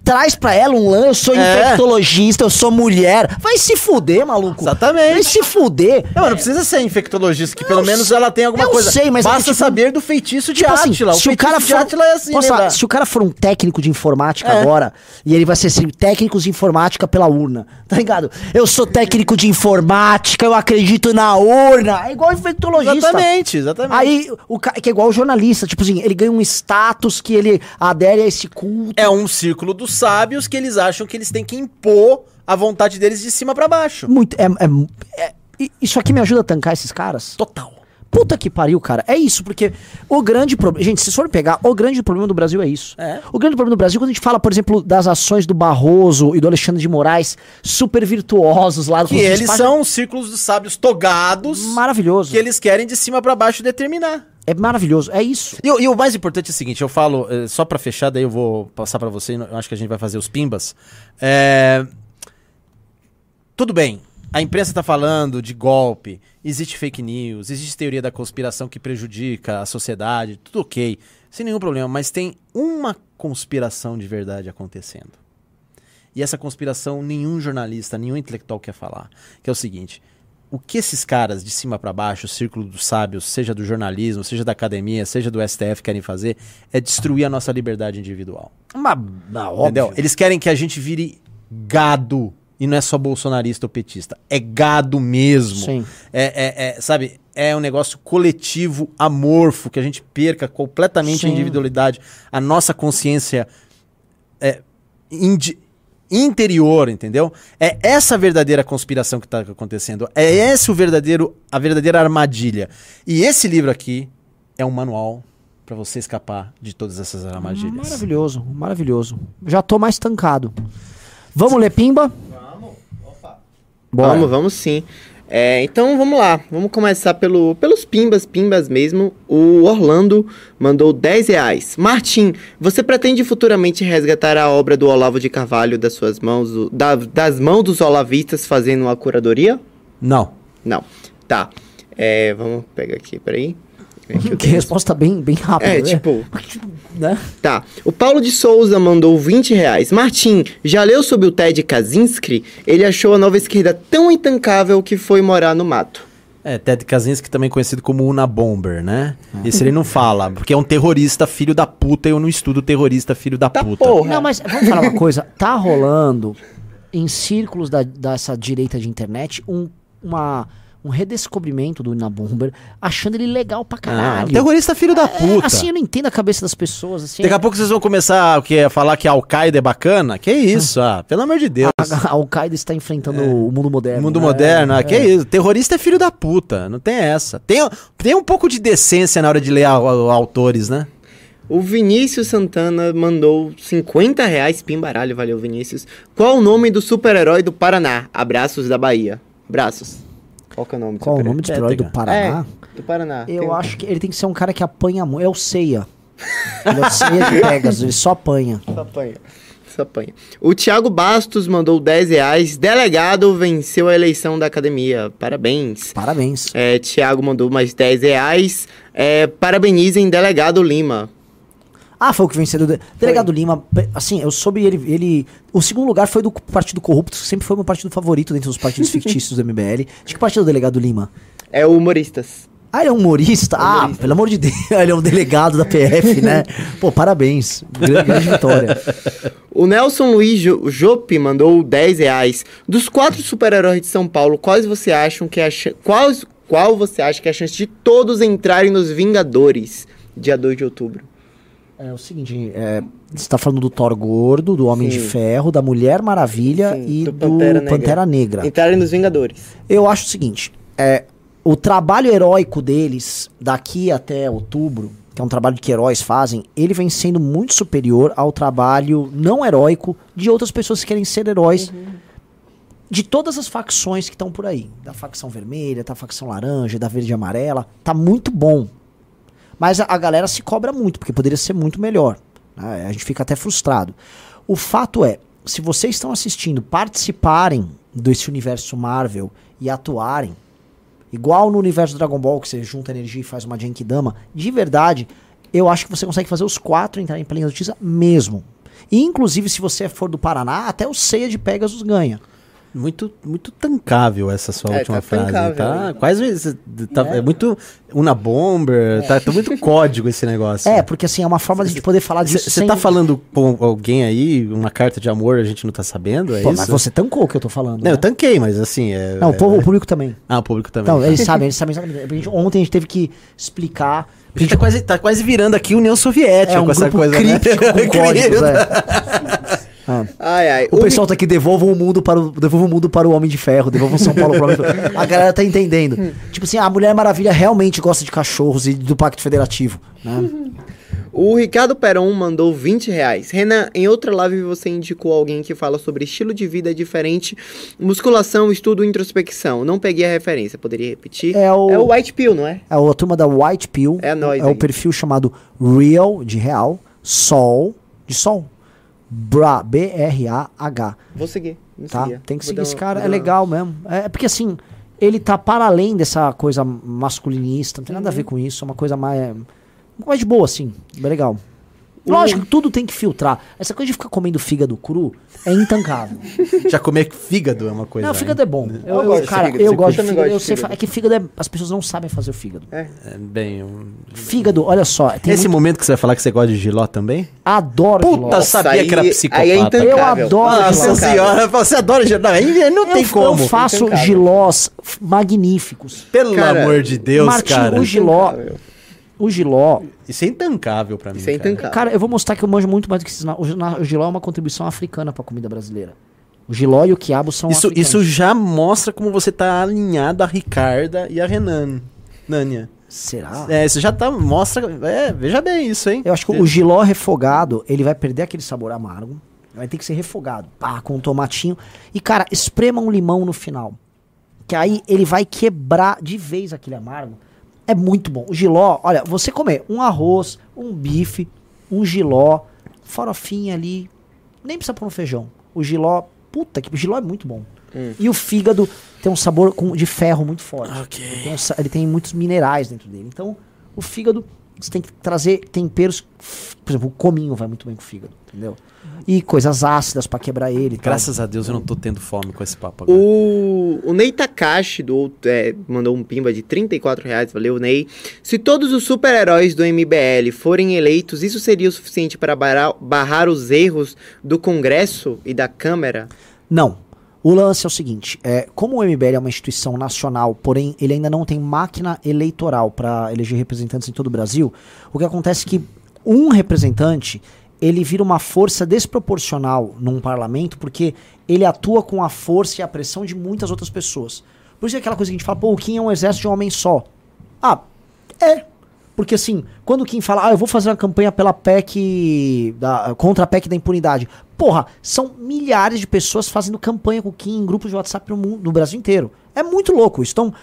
traz pra ela um lance. Eu sou É. infectologista, eu sou mulher. Vai se fuder, maluco. Exatamente. Vai se fuder. Não, mas não precisa ser infectologista, que pelo Eu menos sei- ela tem alguma eu coisa. sei, mas é Basta tipo, saber do feitiço de Tipo assim, Átila. se o cara de for, é assim, Posso lembra? se o cara for um técnico de informática É. agora, e ele vai ser assim, técnicos de informática pela urna, tá ligado? Eu sou técnico de informática, eu acredito na urna. É igual infectologista. Exatamente, exatamente. Aí, o ca- que é igual o jornalista, tipo assim, ele ganha um status que ele adere a esse culto. É um círculo dos sábios que eles acham que eles têm que impor a vontade deles de cima pra baixo. Muito. É, é- é- isso aqui me ajuda a tancar esses caras? Total. Puta que pariu, cara. É isso, porque o grande problema. Gente, se vocês forem pegar, o grande problema do Brasil é isso. É. O grande problema do Brasil, quando a gente fala, por exemplo, das ações do Barroso e do Alexandre de Moraes, super virtuosos lá Que com os eles são os círculos dos sábios togados Maravilhoso. que eles querem de cima pra baixo determinar. É maravilhoso. É isso. E, o- e o mais importante é o seguinte, eu falo, eh, só pra fechar, daí eu vou passar pra você, eu acho que a gente vai fazer os pimbas. É, Tudo bem, a imprensa tá falando de golpe, existe fake news, existe teoria da conspiração que prejudica a sociedade, tudo ok, sem nenhum problema, mas tem uma conspiração de verdade acontecendo. E essa conspiração nenhum jornalista, nenhum intelectual quer falar, que é o seguinte, o que esses caras de cima pra baixo, o círculo dos sábios, seja do jornalismo, seja da academia, seja do STF querem fazer, é destruir a nossa liberdade individual. Uma, uma Entendeu? Eles querem que a gente vire gado. E não é só bolsonarista ou petista. É gado mesmo. Sim. É, é- é, sabe, é um negócio coletivo, amorfo, que a gente perca completamente a Sim. individualidade, a nossa consciência é, interior, entendeu? É essa a verdadeira conspiração que tá acontecendo. É esse o verdadeiro, a verdadeira armadilha. E esse livro aqui é um manual pra você escapar de todas essas armadilhas. Maravilhoso, maravilhoso. Já tô mais tancado. Vamos ler Pimba? Bora. Vamos, vamos sim. É, então vamos lá, vamos começar pelo, pelos pimbas, pimbas mesmo. O Orlando mandou 10 reais. Martim, você pretende futuramente resgatar a obra do Olavo de Carvalho das suas mãos, da- das mãos dos olavistas fazendo uma curadoria? Não. Não. Tá. É, vamos pegar aqui, peraí. Eu Que resposta bem, bem rápida. É, né? tipo, Né? Tá. O Paulo de Souza mandou 20 reais. Martim, já leu sobre o Ted Kaczynski? Ele achou a nova esquerda tão intancável que foi morar no mato. É, Ted Kaczynski também conhecido como Una Bomber, né? Esse ele não fala, porque é um terrorista filho da puta e eu não estudo terrorista filho da Tá puta. porra. Não, mas vamos falar uma coisa. Tá rolando em círculos da, dessa direita de internet um, uma, um redescobrimento do Ina Bomber, achando ele legal pra Ah, caralho. um terrorista filho da É, puta. assim, eu não entendo a cabeça das pessoas. Assim, Daqui a pouco vocês vão começar o quê? a falar que a Al-Qaeda é bacana? Que isso, ah, pelo amor de Deus. a, a Al-Qaeda está enfrentando o mundo moderno. Mundo né? moderno, ah, É. que isso? Terrorista é filho da puta, não tem essa. Tem, tem um pouco de decência na hora de ler a- a- autores, né? O Vinícius Santana mandou 50 reais, pimbaralho, valeu Vinícius. Qual o nome do super-herói do Paraná? Abraços da Bahia. Braços. Qual que é o nome do Qual o nome do super-herói do Pétega. Paraná? É, do Paraná. Eu Tem- acho que ele tem que ser um cara que apanha muito. É o Ceia. Ele é o Ceia de Pegasus, ele só apanha. <laughs> Só apanha. Só apanha. O Thiago Bastos mandou 10 reais. Delegado venceu a eleição da academia. Parabéns. Parabéns. É, Thiago mandou mais 10 reais. É, parabenizem Delegado Lima. Ah, foi o que venceu. do- Delegado Lima, pe- assim, eu soube ele, ele. O segundo lugar foi do Partido Corrupto, que sempre foi meu partido favorito dentro dos partidos <laughs> fictícios do MBL. De que partido é o Delegado Lima? É o Humoristas. Ah, ele é um humorista? Ah, Humorista. pelo amor de Deus, <laughs> ele é um delegado da PF, né? <laughs> Pô, parabéns. Grande, grande vitória. O Nelson Luiz Jo- Jope mandou 10 reais. Dos quatro super-heróis de São Paulo, quais você acham que é a quais, qual você acha que é a chance de todos entrarem nos Vingadores? Dia 2 de outubro. É o seguinte, é, você tá falando do Thor Gordo, do Homem de Sim. Ferro, da Mulher Maravilha Sim, e do do Pantera Pantera, Negra. Negra. Entrarem nos Vingadores. Eu acho o seguinte, é, o trabalho heróico deles, daqui até outubro, que é um trabalho que heróis fazem, ele vem sendo muito superior ao trabalho não heróico de outras pessoas que querem ser heróis. De todas as facções que estão por aí. Da facção vermelha, da facção laranja, da verde e amarela. Tá muito bom. Mas a, a galera se cobra muito, porque poderia ser muito melhor. né? A gente fica até frustrado. O fato é, se vocês estão assistindo, participarem desse universo Marvel e atuarem, igual no universo Dragon Ball, que você junta energia e faz uma Genkidama, de verdade, eu acho que você consegue fazer os quatro entrarem pela justiça mesmo. E, inclusive, se você for do Paraná, até o Ceia de Pegasus ganha. Muito, muito tancável essa sua É, última tá frase. tancável, Tá né? quase. Tá, é. muito. Una Bomber. Tá, tá muito código esse negócio. É, porque assim, é uma forma de a gente poder falar disso Você tá falando com alguém aí, uma carta de amor, a gente não tá sabendo? É Pô, isso? mas você tancou o que eu tô falando. Não, né? eu tanquei, mas assim. É, Não, o, é- o público também. Ah, o público também. Então, tá. eles sabem, eles sabem gente- ontem a gente teve que explicar. A gente tá quase, tá quase virando aqui União Soviética É um com essa coisa. críptico né? com <laughs> códigos, é. <laughs> Ah. Ai, ai. O pessoal tá aqui, devolvam o mundo para o, devolvam o mundo para o Homem de Ferro, devolvam São Paulo para o Homem de Ferro. A galera tá entendendo. <laughs> tipo assim, a Mulher Maravilha realmente gosta de cachorros e do Pacto Federativo. Né? O Ricardo Peron mandou 20 reais. Renan, em outra live você indicou alguém que fala sobre estilo de vida diferente, musculação, estudo introspecção. Não peguei a referência, poderia repetir? É o- é o White Pill, não é? É a turma da White Pill. É nós É o aí. perfil chamado Real, de real, Sol, de sol. Bra, B-R-A-H. Vou seguir. Tá? seguia. Tem que Vou seguir esse uma- cara, vou é uma- legal mesmo. É é porque assim, ele tá para além dessa coisa masculinista, não tem nada a ver Uhum. com isso, é uma coisa mais. mais de boa, assim. É legal. Lógico que tudo tem que filtrar. Essa coisa de ficar comendo fígado cru é intancável. <laughs> Já comer fígado é uma coisa. não, fígado é bom. Eu, Eu eu- gosto de cara, fígado, eu gosto de fígado. gosta Eu de sei fígado. é que fígado é. As pessoas não sabem fazer o fígado. É. É, bem. um- Fígado, olha só. Tem Esse muito- momento que você vai falar que você gosta de giló também? Adoro Puta, giló. eu sabia que era aí- psicopata. aí é intancável. Eu adoro Nossa giló. Nossa senhora, você adora giló. Não, aí não tem eu, como. eu faço Intancável. gilós magníficos. Pelo Cara, amor de Deus, Martim, cara. o giló. O Giló. Isso é intancável pra mim. Isso é cara. intancável. Cara, eu vou mostrar que eu manjo muito mais do que esses. o Giló é uma contribuição africana pra comida brasileira. O Giló e o quiabo são Isso, africanos. isso já mostra como você tá alinhado a Ricarda e a Renan. Nânia. Será? É, isso já tá. Mostra. É, veja bem isso, hein? Eu acho que o giló refogado, ele vai perder aquele sabor amargo. Vai ter que ser refogado. Pá, com um tomatinho. E, cara, esprema um limão no final. Que aí ele vai quebrar de vez aquele amargo. É muito bom. O giló, olha, você comer um arroz, um bife, um giló, farofinha ali. Nem precisa pôr um feijão. O giló, puta que. O giló é muito bom. E o fígado tem um sabor com- de ferro muito forte. Ok. Ele tem, um ele tem muitos minerais dentro dele. Então, o fígado, você tem que trazer temperos. Por exemplo, o cominho vai muito bem com o fígado, entendeu? E coisas ácidas pra quebrar ele. e tal. Graças a Deus eu não tô tendo fome com esse papo agora. O, o Ney Takashi do, é, mandou um pimba de 34 reais, valeu Ney. Se todos os super-heróis do MBL forem eleitos, isso seria o suficiente para barrar, barrar os erros do Congresso e da Câmara? Não. O lance é o seguinte: é, como o MBL é uma instituição nacional, porém ele ainda não tem máquina eleitoral para eleger representantes em todo o Brasil, o que acontece é que um representante ele vira uma força desproporcional num parlamento porque ele atua com a força e a pressão de muitas outras pessoas. Por isso é aquela coisa que a gente fala, pô, o Kim é um exército de um homem só. Ah, é. Porque assim, quando o Kim fala, ah, eu vou fazer uma campanha pela PEC, da, contra a PEC da impunidade. Porra, são milhares de pessoas fazendo campanha com o Kim em grupos de WhatsApp no, mundo, no Brasil inteiro. É muito louco isso. Então,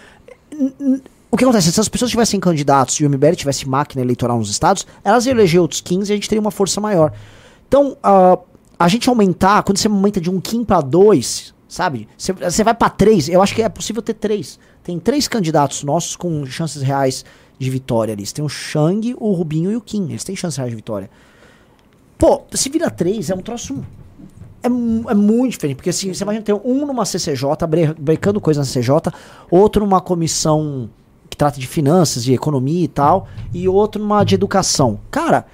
o que acontece? Se as pessoas tivessem candidatos e o MBL tivesse máquina eleitoral nos estados, elas iam eleger outros Kings e a gente teria uma força maior. Então, ah, a gente aumentar, quando você aumenta de um Kim pra dois, sabe? Você- vai pra três, eu acho que é possível ter três. Tem três candidatos nossos com chances reais de vitória ali. Tem o Shang, o Rubinho e o Kim. Eles têm chances reais de vitória. Pô, se vira três, é um troço. É, é muito diferente. Porque assim, você imagina ter um numa CCJ, bre- brecando coisa na CCJ, outro numa comissão que trata de finanças, de economia e tal, e outro numa de educação. Cara,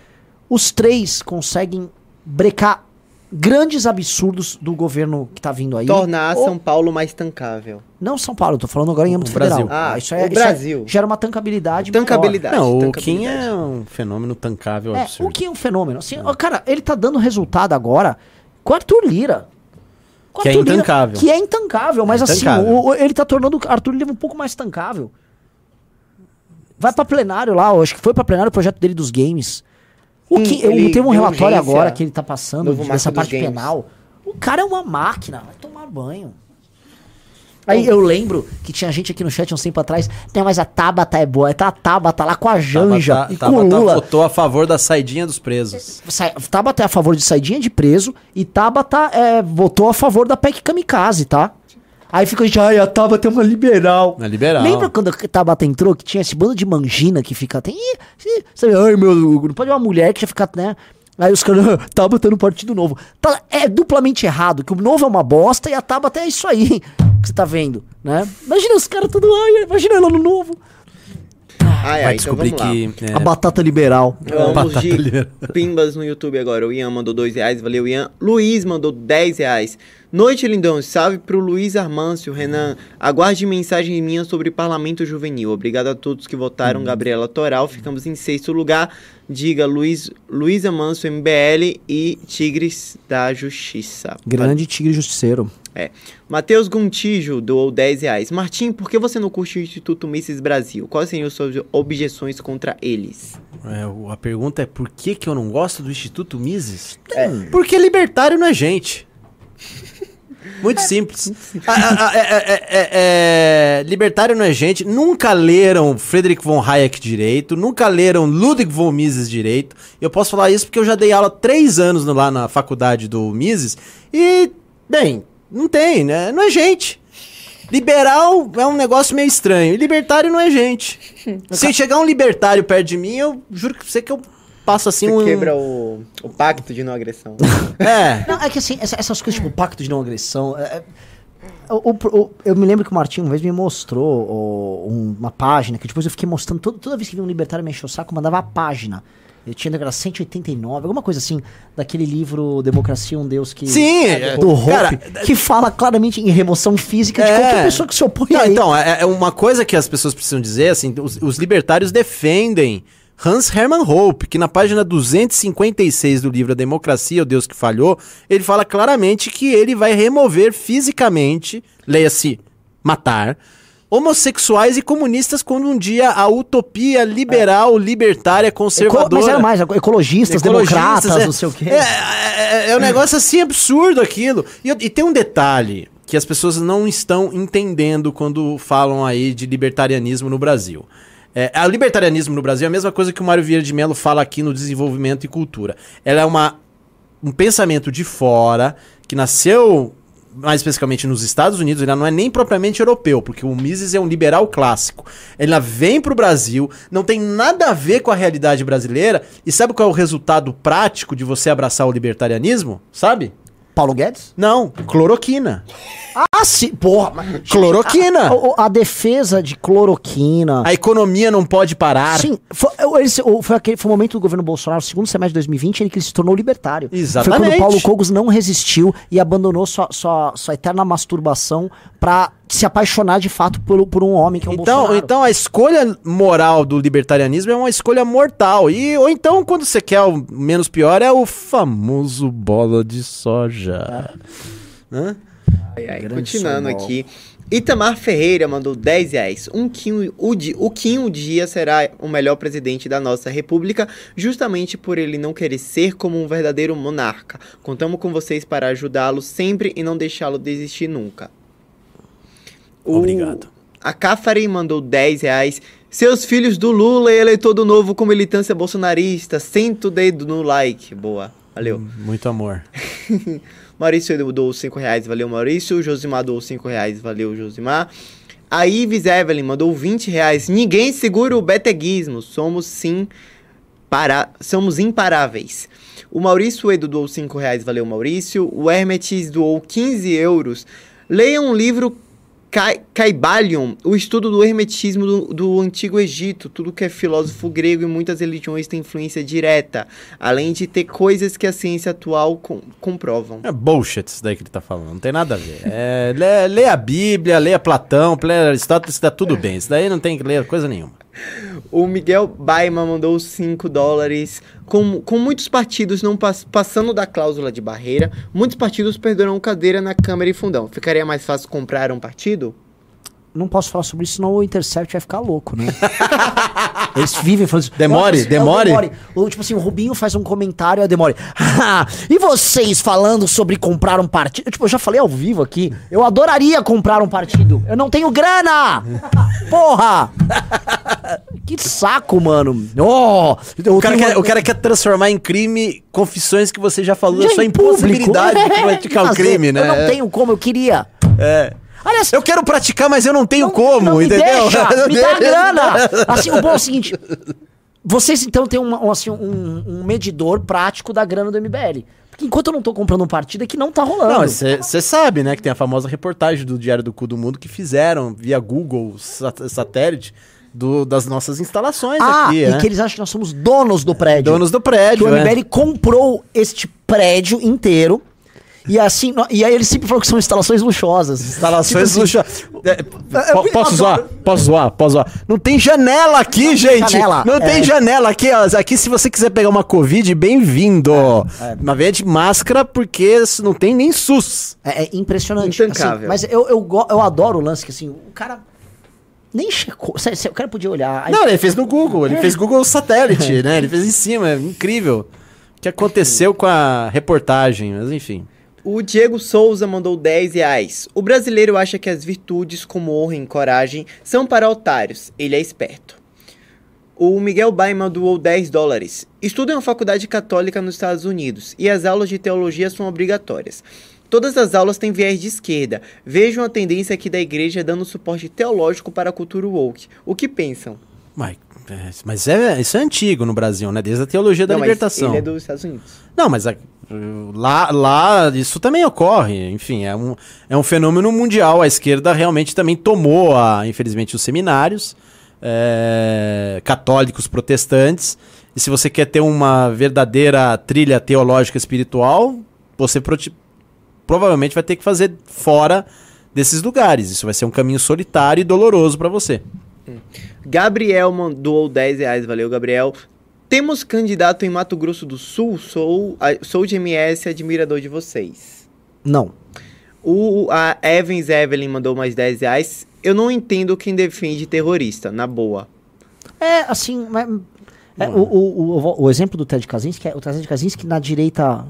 os três conseguem brecar grandes absurdos do governo que tá vindo aí. Tornar Ou- São Paulo mais tancável. Não São Paulo, eu tô falando agora em âmbito Brasil. federal. Ah, isso o é, isso Brasil. é- gera uma tancabilidade. maior. Tancabilidade. Não, o. Kim é um fenômeno tancável É, absurdo. o que é um fenômeno? Assim, ó, cara, ele tá dando resultado agora com o Arthur Lira. Com Que é Arthur Lira, intancável. que é intancável, mas É assim, intancável. o- o- ele tá tornando o Arthur Lira um pouco mais tancável. Vai pra plenário lá, eu acho que foi pra plenário o projeto dele dos games. O Hum, que, ele eu tenho um relatório agora que ele tá passando dos parte games. penal. O cara é uma máquina, vai tomar banho. Aí eu lembro que tinha gente aqui no chat uns tempo atrás, não, mas a Tabata é boa. Tá a Tabata lá com a Janja Tabata, e com Tabata o Lula. votou a favor da saidinha dos presos. Sa- Tabata é a favor de saidinha de preso e Tabata é, votou a favor da PEC Kamikaze, tá? Aí fica a gente, ai, a Tabata é uma liberal. Na liberal. Lembra quando a Tabata entrou que tinha esse bando de mangina que fica. Tem. Sabe, ai meu, não pode uma mulher que já fica, né? Aí os caras, <laughs> "Ah, Tabata no Partido Novo. Tá, é duplamente errado, que o novo é uma bosta e a Tabata é isso aí <laughs> que você tá vendo, né? Imagina os caras tudo, ai, imagina ela no novo. Ai, Vai ai, então descobrir lá. que. é, A batata liberal. Vamos Batata de liberal. pimbas no YouTube agora. O Ian mandou dois reais, valeu Ian. Luiz mandou 10 reais. Noite, lindão. Salve pro Luiz Armâncio, Renan. Aguarde mensagem minha sobre parlamento juvenil. Obrigado a todos que votaram. Gabriela Toral. Ficamos em sexto lugar. Diga Luiz, Luiz Amâncio, MBL e Tigres da Justiça. Grande tigre justiceiro. É. Matheus Gontijo doou 10 reais. Martim, por que você não curte o Instituto Mises Brasil? Quais seriam suas objeções contra eles? é, a pergunta é por que, que eu não gosto do Instituto Mises? É. Porque libertário não é gente. Muito simples. Ah, ah, ah, é- é- é- libertário não é gente. Nunca leram Friedrich von Hayek direito. Nunca leram Ludwig von Mises direito. Eu posso falar isso porque eu já dei aula três anos no- lá na faculdade do Mises. E, bem, não tem, né? Não é gente. Liberal é um negócio meio estranho. E libertário não é gente. <laughs> Se chegar um libertário perto de mim, eu juro que você que eu passo assim Você um. quebra o, o pacto de não agressão. <laughs> É. Não, é que assim, essa- essas coisas, tipo, pacto de não agressão. é- é- o- o- o- eu me lembro que o Martinho uma vez me mostrou o- um- uma página que depois eu fiquei mostrando. todo- toda vez que vinha um libertário me encher o saco, eu mandava a página. Eu tinha era 189, alguma coisa assim, daquele livro Democracia, um Deus que. Sim, é, do Hope, cara, que fala claramente em remoção física de É. qualquer pessoa que se opõe Não, a ele. então, é, é uma coisa que as pessoas precisam dizer, assim, os, os libertários defendem Hans Hermann Hope, que na página 256 do livro A Democracia, o Deus que Falhou, ele fala claramente que ele vai remover fisicamente, leia-se, matar, homossexuais e comunistas quando um dia a utopia liberal, libertária, Eco- conservadora... mas era mais, ecologistas, Ecologistas, democratas, é- não sei o quê. É, é- é um negócio assim absurdo aquilo. E, e tem um detalhe que as pessoas não estão entendendo quando falam aí de libertarianismo no Brasil. É, o libertarianismo no Brasil é a mesma coisa que o Mário Vieira de Mello fala aqui no Desenvolvimento e Cultura. Ela é uma, um pensamento de fora que nasceu mais especificamente nos Estados Unidos, ele não é nem propriamente europeu, porque o Mises é um liberal clássico. Ela vem pro Brasil, não tem nada a ver com a realidade brasileira, e sabe qual é o resultado prático de você abraçar o libertarianismo? Sabe? Paulo Guedes? Não, cloroquina. Ah, sim. Porra, mas... Cloroquina. A, a- a defesa de cloroquina. A economia não pode parar. Sim, foi, ele o- foi, aquele, foi o momento do governo Bolsonaro, segundo semestre de 2020, em que ele se tornou libertário. Exatamente. Foi quando Paulo Cogos não resistiu e abandonou sua, sua, sua eterna masturbação pra se apaixonar de fato por, por um homem que é um Então, Bolsonaro. então a escolha moral do libertarianismo é uma escolha mortal. E, ou então, quando você quer o menos pior, é o famoso bola de soja. Hã? Ai, ai, continuando aqui. Itamar Ferreira mandou 10 reais. Um Kim, o, o Kim um dia será o melhor presidente da nossa república, justamente por ele não querer ser como um verdadeiro monarca. Contamos com vocês para ajudá-lo sempre e não deixá-lo desistir nunca. O- Obrigado. A Cafari mandou 10 reais. Seus filhos do Lula e eleitor do novo com militância bolsonarista. Senta o dedo no like. Boa. Valeu. Muito amor. <laughs> Maurício doou 5 reais, valeu Maurício. Josimar doou 5 reais, valeu Josimar. A Ives Evelyn mandou 20 reais. Ninguém segura o beteguismo. Somos sim para... Somos imparáveis. O Maurício Edu doou 5 reais, valeu Maurício. O Hermetis doou 15 euros. Leia um livro Caibalion, o estudo do hermetismo do, do Antigo Egito, tudo que é filósofo grego e muitas religiões têm influência direta, além de ter coisas que a ciência atual com- comprovam. É bullshit isso daí que ele tá falando, não tem nada a ver. É, lê, lê a Bíblia, lê a Platão, lê Aristóteles, tá tudo bem. Isso daí não tem que ler coisa nenhuma. <laughs> O Miguel Baima mandou 5 dólares. Com, com muitos partidos não pass- passando da cláusula de barreira, muitos partidos perderão cadeira na Câmara e Fundão. Ficaria mais fácil comprar um partido? Não posso falar sobre isso, senão o Intercept vai ficar louco, né? <laughs> Eles vivem falando isso. Demore, Nossa, é demore. O, tipo assim, o Rubinho faz um comentário e a Demore. "Ah, e vocês falando sobre comprar um partido? Eu, tipo, eu já falei ao vivo aqui. Eu adoraria comprar um partido. Eu não tenho grana! <laughs> Porra! Que saco, mano. Oh, O cara, quer, uma- o cara quer transformar em crime confissões que você já falou da sua impossibilidade de <laughs> praticar o crime, né? Eu não tenho como, eu queria. É. Aliás, Eu quero praticar, mas eu não tenho Não- como, não me entendeu? Deixa, <laughs> me dá grana. Assim, o bom é o seguinte. Vocês então têm uma- um, assim, um, um medidor prático da grana do MBL. Porque enquanto eu não tô comprando um partido, é que não tá rolando. Não, você sabe, né, que tem a famosa reportagem do Diário do Cu do Mundo que fizeram via Google sat- satélite do- das nossas instalações ah, aqui, e né? que eles acham que nós somos donos do prédio. Donos do que prédio, o é. MBL comprou este prédio inteiro. E assim, e aí eles sempre falam que são instalações luxuosas. Instalações Tipo assim, luxuosas. É, eu <laughs> po- posso zoar? Posso zoar? Posso zoar? Não tem janela aqui, tem gente! janela, não é. tem janela aqui, ó. Aqui, se você quiser pegar uma Covid, bem-vindo! É, Uma vez de máscara, porque não tem nem SUS. É, é impressionante. Intancável. assim, mas eu, eu, eu adoro o lance que assim, o cara nem checou. Sério, sério, o cara podia olhar. aí- Não, ele fez no Google, ele fez Google Satélite, <laughs> né? Ele fez em cima, é incrível. O que aconteceu com a reportagem, mas enfim. O Diego Souza mandou 10 reais. O brasileiro acha que as virtudes como honra e coragem são para otários. Ele é esperto. O Miguel Baima doou 10 dólares. Estudo em uma faculdade católica nos Estados Unidos e as aulas de teologia são obrigatórias. Todas as aulas têm viés de esquerda. Vejo uma tendência aqui da igreja dando suporte teológico para a cultura woke. O que pensam? Mas, é, mas é, isso é antigo no Brasil, né? Desde a teologia da Não, mas libertação. Ele é dos Estados Unidos. Não, mas a- lá, lá isso também ocorre. Enfim, é um, é um fenômeno mundial. A esquerda realmente também tomou, a, infelizmente, os seminários é, católicos protestantes. E se você quer ter uma verdadeira trilha teológica espiritual, você provavelmente vai ter que fazer fora desses lugares. Isso vai ser um caminho solitário e doloroso para você. Gabriel mandou 10 reais, valeu Gabriel. Temos candidato em Mato Grosso do Sul. Sou, sou de MS, admirador de vocês. Não. O, a Evans Evelyn mandou mais 10 reais. Eu não entendo quem defende terrorista, na boa. É, assim, mas- é, o, o, o, o exemplo do Ted Kaczynski é o Ted Kaczynski na direita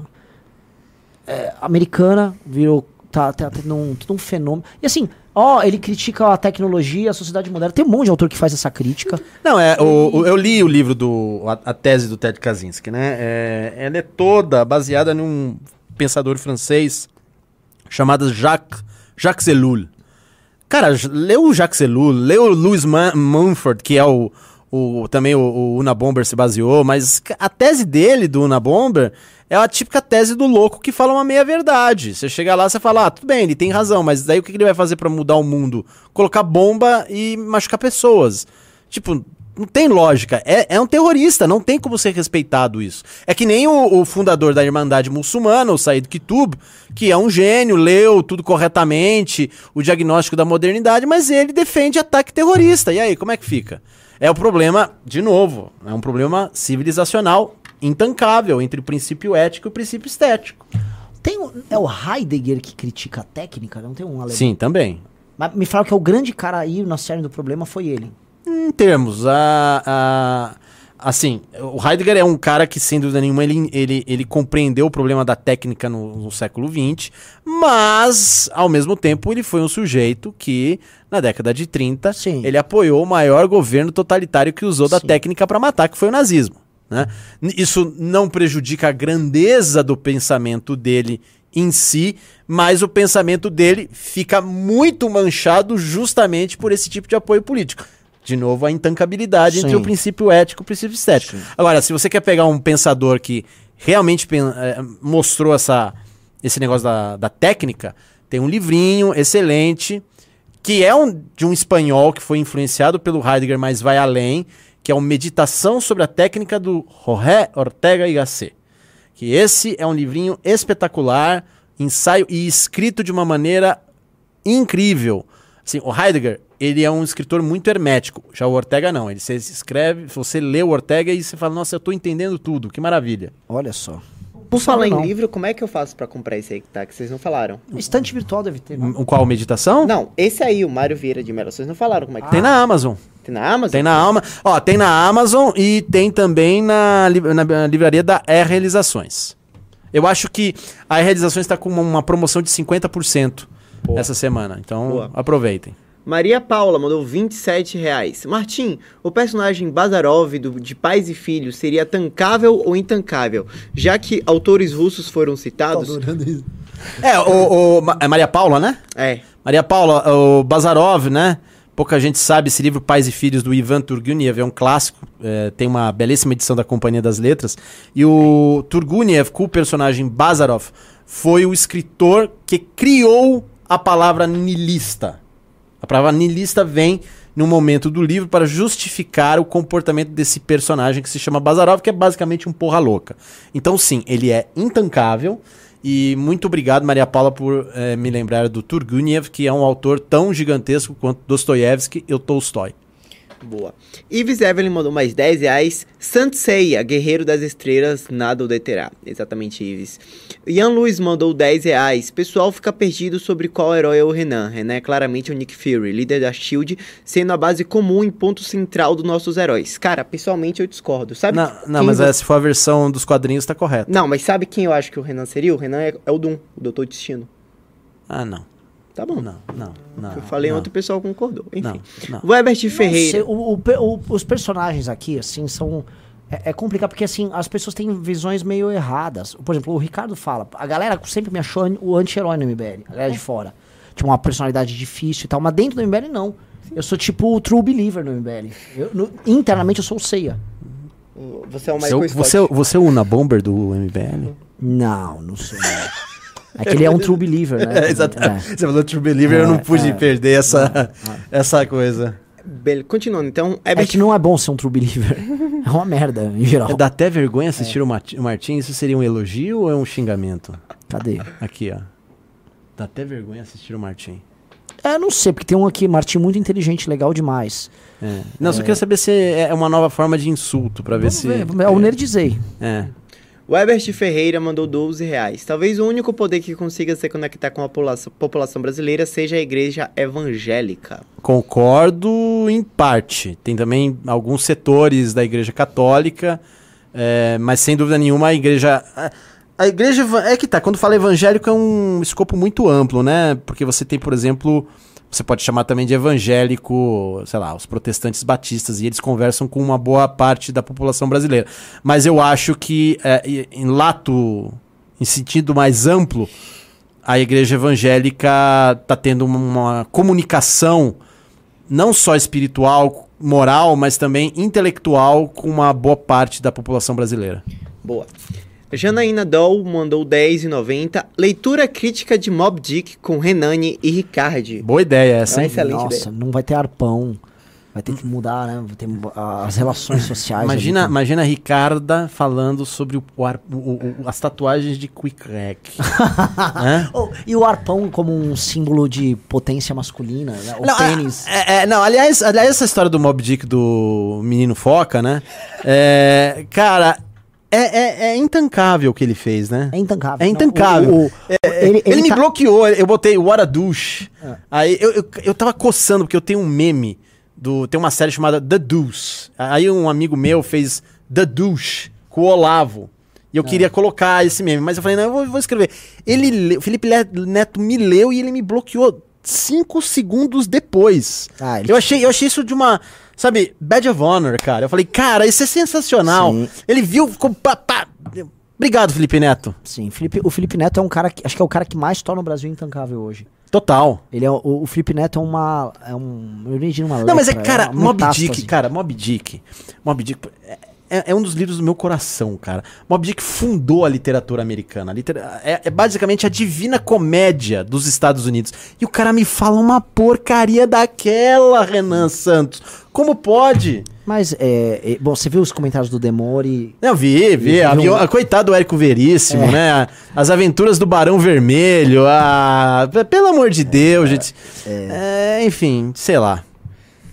é, americana virou tá, tá tendo um, um fenômeno. E assim, ó, ele critica a tecnologia, a sociedade moderna. Tem um monte de autor que faz essa crítica. Não, é, o, o- eu li o livro do. A, a tese do Ted Kaczynski, né? É, ela é toda baseada num pensador francês chamado Jacques, Jacques Ellul. Cara, leu o Jacques Ellul, leu o Louis Mumford, que é o. o também o, o Una Bomber se baseou, mas a tese dele, do Una Bomber, é a típica tese do louco que fala uma meia-verdade. Você chega lá, você fala, ah, tudo bem, ele tem razão, mas daí o que ele vai fazer pra mudar o mundo? Colocar bomba e machucar pessoas. Tipo, não tem lógica. É, é um terrorista, não tem como ser respeitado isso. É que nem o, o fundador da Irmandade Muçulmana, o Said Qutb, que é um gênio, leu tudo corretamente, o diagnóstico da modernidade, mas ele defende ataque terrorista. E aí, como é que fica? É o problema, de novo, é um problema civilizacional intancável entre o princípio ético e o princípio estético. Tem o, é o Heidegger que critica a técnica, não tem um alemão. Sim, também. Mas me falaram que é o grande cara aí na cerne do problema foi ele. Em termos, a, a- assim, o Heidegger é um cara que, sem dúvida nenhuma, ele, ele, ele compreendeu o problema da técnica no, no século XX, mas, ao mesmo tempo, ele foi um sujeito que, na década de 30, Sim. ele apoiou o maior governo totalitário que usou da Sim. técnica para matar, que foi o nazismo. Né? Isso não prejudica a grandeza do pensamento dele em si, mas o pensamento dele fica muito manchado justamente por esse tipo de apoio político. De novo, a intancabilidade entre Sim. o princípio ético e o princípio estético. Agora, se você quer pegar um pensador que realmente eh, mostrou essa, esse negócio da, da técnica, tem um livrinho excelente, que é um, de um espanhol que foi influenciado pelo Heidegger, mas vai além, que é o Meditação sobre a Técnica do Jorge Ortega y Gasset. Que esse é um livrinho espetacular, ensaio e escrito de uma maneira incrível. Assim, o Heidegger, ele é um escritor muito hermético. Já o Ortega não. Ele você escreve, você lê o Ortega e você fala, nossa, eu tô entendendo tudo, que maravilha. Olha só. Por falar em livro, como é que eu faço pra comprar esse aí que tá? Que vocês não falaram. Estante virtual deve ter. Um, qual meditação? Não, esse aí, o Mário Vieira de Mello, vocês não falaram como é que Tem na Amazon. Tem na Amazon? Tem na Alma. Ó, tem na Amazon e tem também na, li- na livraria da E Realizações. Eu acho que a E Realizações está com uma, uma promoção de 50% Boa. essa semana. Então, Boa. aproveitem. Maria Paula mandou 27 reais. Martim, o personagem Bazarov do, de Pais e Filhos seria tancável ou intancável? Já que autores russos foram citados. É, o, o- é Maria Paula, né? É. Maria Paula, o Bazarov, né? Pouca gente sabe, esse livro Pais e Filhos do Ivan Turguniev é um clássico, é, tem uma belíssima edição da Companhia das Letras. E o Turguniev, com o personagem Bazarov, foi o escritor que criou a palavra nilista. A palavra nilista vem no momento do livro para justificar o comportamento desse personagem que se chama Bazarov, que é basicamente um porra louca. Então, sim, ele é intancável. E muito obrigado, Maria Paula, por eh, me lembrar do Turguniev, que é um autor tão gigantesco quanto Dostoiévski e Tolstói. Boa. Ives Evelyn mandou mais 10 reais. Santseia, Guerreiro das Estrelas, nada o deterá. Exatamente, Ives. Ian Luiz mandou 10 reais. Pessoal fica perdido sobre qual herói é o Renan. Renan é claramente o Nick Fury, líder da SHIELD, sendo a base comum e ponto central dos nossos heróis. Cara, pessoalmente eu discordo. Sabe Não, não mas eh, se for a versão dos quadrinhos, tá correto. Não, mas sabe quem eu acho que o Renan seria? O Renan é, é o Doom, o Doutor Destino. Ah, não. Tá bom. Não, não, não. Eu falei não. ontem, o pessoal concordou. Enfim. Não, não. O Herbert Ferreira. sei, o- o os personagens aqui, assim, são. É, é complicado porque, assim, as pessoas têm visões meio erradas. Por exemplo, o Ricardo fala, a galera sempre me achou o anti-herói no MBL, a galera de fora. Tipo, uma personalidade difícil e tal, mas dentro do MBL, não. Eu sou tipo o true believer no MBL. Eu- no- internamente eu sou o Ceia. Você é o Você, você, Scott. você é o Una Bomber do MBL? Não, não sou. Não. É que ele é um true believer, né? <laughs> É, exatamente. É. Você falou True Believer, eu não É, pude é. perder essa, essa coisa. Bele- Continuando, então, É que não é bom ser um true believer. <laughs> É uma merda, em geral. Dá até vergonha assistir o Marti- o Martim. Isso seria um elogio ou é um xingamento? Cadê? Aqui, ó. Dá até vergonha assistir o Martim. É, não sei, porque tem um aqui, Martim, muito inteligente, legal demais. É. Não, só queria saber se é uma nova forma de insulto, pra ver Vamos se. ver, é o Nerdzei. É. O Ebert Ferreira mandou 12 reais. Talvez o único poder que consiga se conectar com a população, brasileira seja a igreja evangélica. Concordo em parte. Tem também alguns setores da Igreja Católica, é, mas sem dúvida nenhuma a Igreja. a- Igreja. É que tá, quando fala evangélico é um escopo muito amplo, né? Porque você tem, por exemplo. Você pode chamar também de evangélico, sei lá, os protestantes batistas, e eles conversam com uma boa parte da população brasileira. Mas eu acho que, é, em lato, em sentido mais amplo, a igreja evangélica está tendo uma comunicação não só espiritual, moral, mas também intelectual com uma boa parte da população brasileira. Boa. Janaína Doll mandou 10,90. Leitura crítica de Mob Dick com Renani e Ricardi. Boa ideia essa, É hein? excelente Nossa, ideia. não vai ter arpão. Vai ter que mudar, né? Vai ter ah, as relações sociais. Imagina, ali, imagina a Ricarda falando sobre o, o o- o- as tatuagens de Quick Rack. <laughs> Hã? Oh, e o arpão como um símbolo de potência masculina, né? O Não, tênis. é- é- não, aliás, aliás, essa história do Mob Dick do menino foca, né? É, cara, é, é- é intancável o que ele fez, né? É intancável. É intancável. Não, o- o- Ele, ele me tá- bloqueou, eu botei what a douche. É. Aí eu, eu, eu tava coçando, porque eu tenho um meme, do, tem uma série chamada The Deuce. Aí um amigo meu fez The Douche com o Olavo. E É. eu queria colocar esse meme, mas eu falei, não, eu vou, vou escrever. Ele, le- o Felipe Neto me leu e ele me bloqueou cinco segundos depois. Ah, ele- eu, achei, eu achei isso de uma, sabe, badge of honor, cara. Eu falei, cara, isso é sensacional. Sim. Ele viu, ficou pá, pá. Obrigado, Felipe Neto. Sim, Felipe, o Felipe Neto é um cara que. Acho que é o cara que mais torna o Brasil intancável hoje. Total. Ele é o, o Felipe Neto é uma. É um. Eu diria uma Não, mas é, lepra, cara, uma Mob. Dick, cara, Mob Dick. Mob Dick é, é- é um dos livros do meu coração, cara. Mob Dick fundou a literatura americana. A litera- é, é basicamente a divina comédia dos Estados Unidos. E o cara me fala uma porcaria daquela, Renan Santos. Como pode? Mas, é, é, Bom, você viu os comentários do Demore? Eu vi, vi. Viu um- Coitado do Érico Veríssimo, É. né? As aventuras do Barão Vermelho. Ah, p- pelo amor de Deus, gente. É, enfim, sei lá.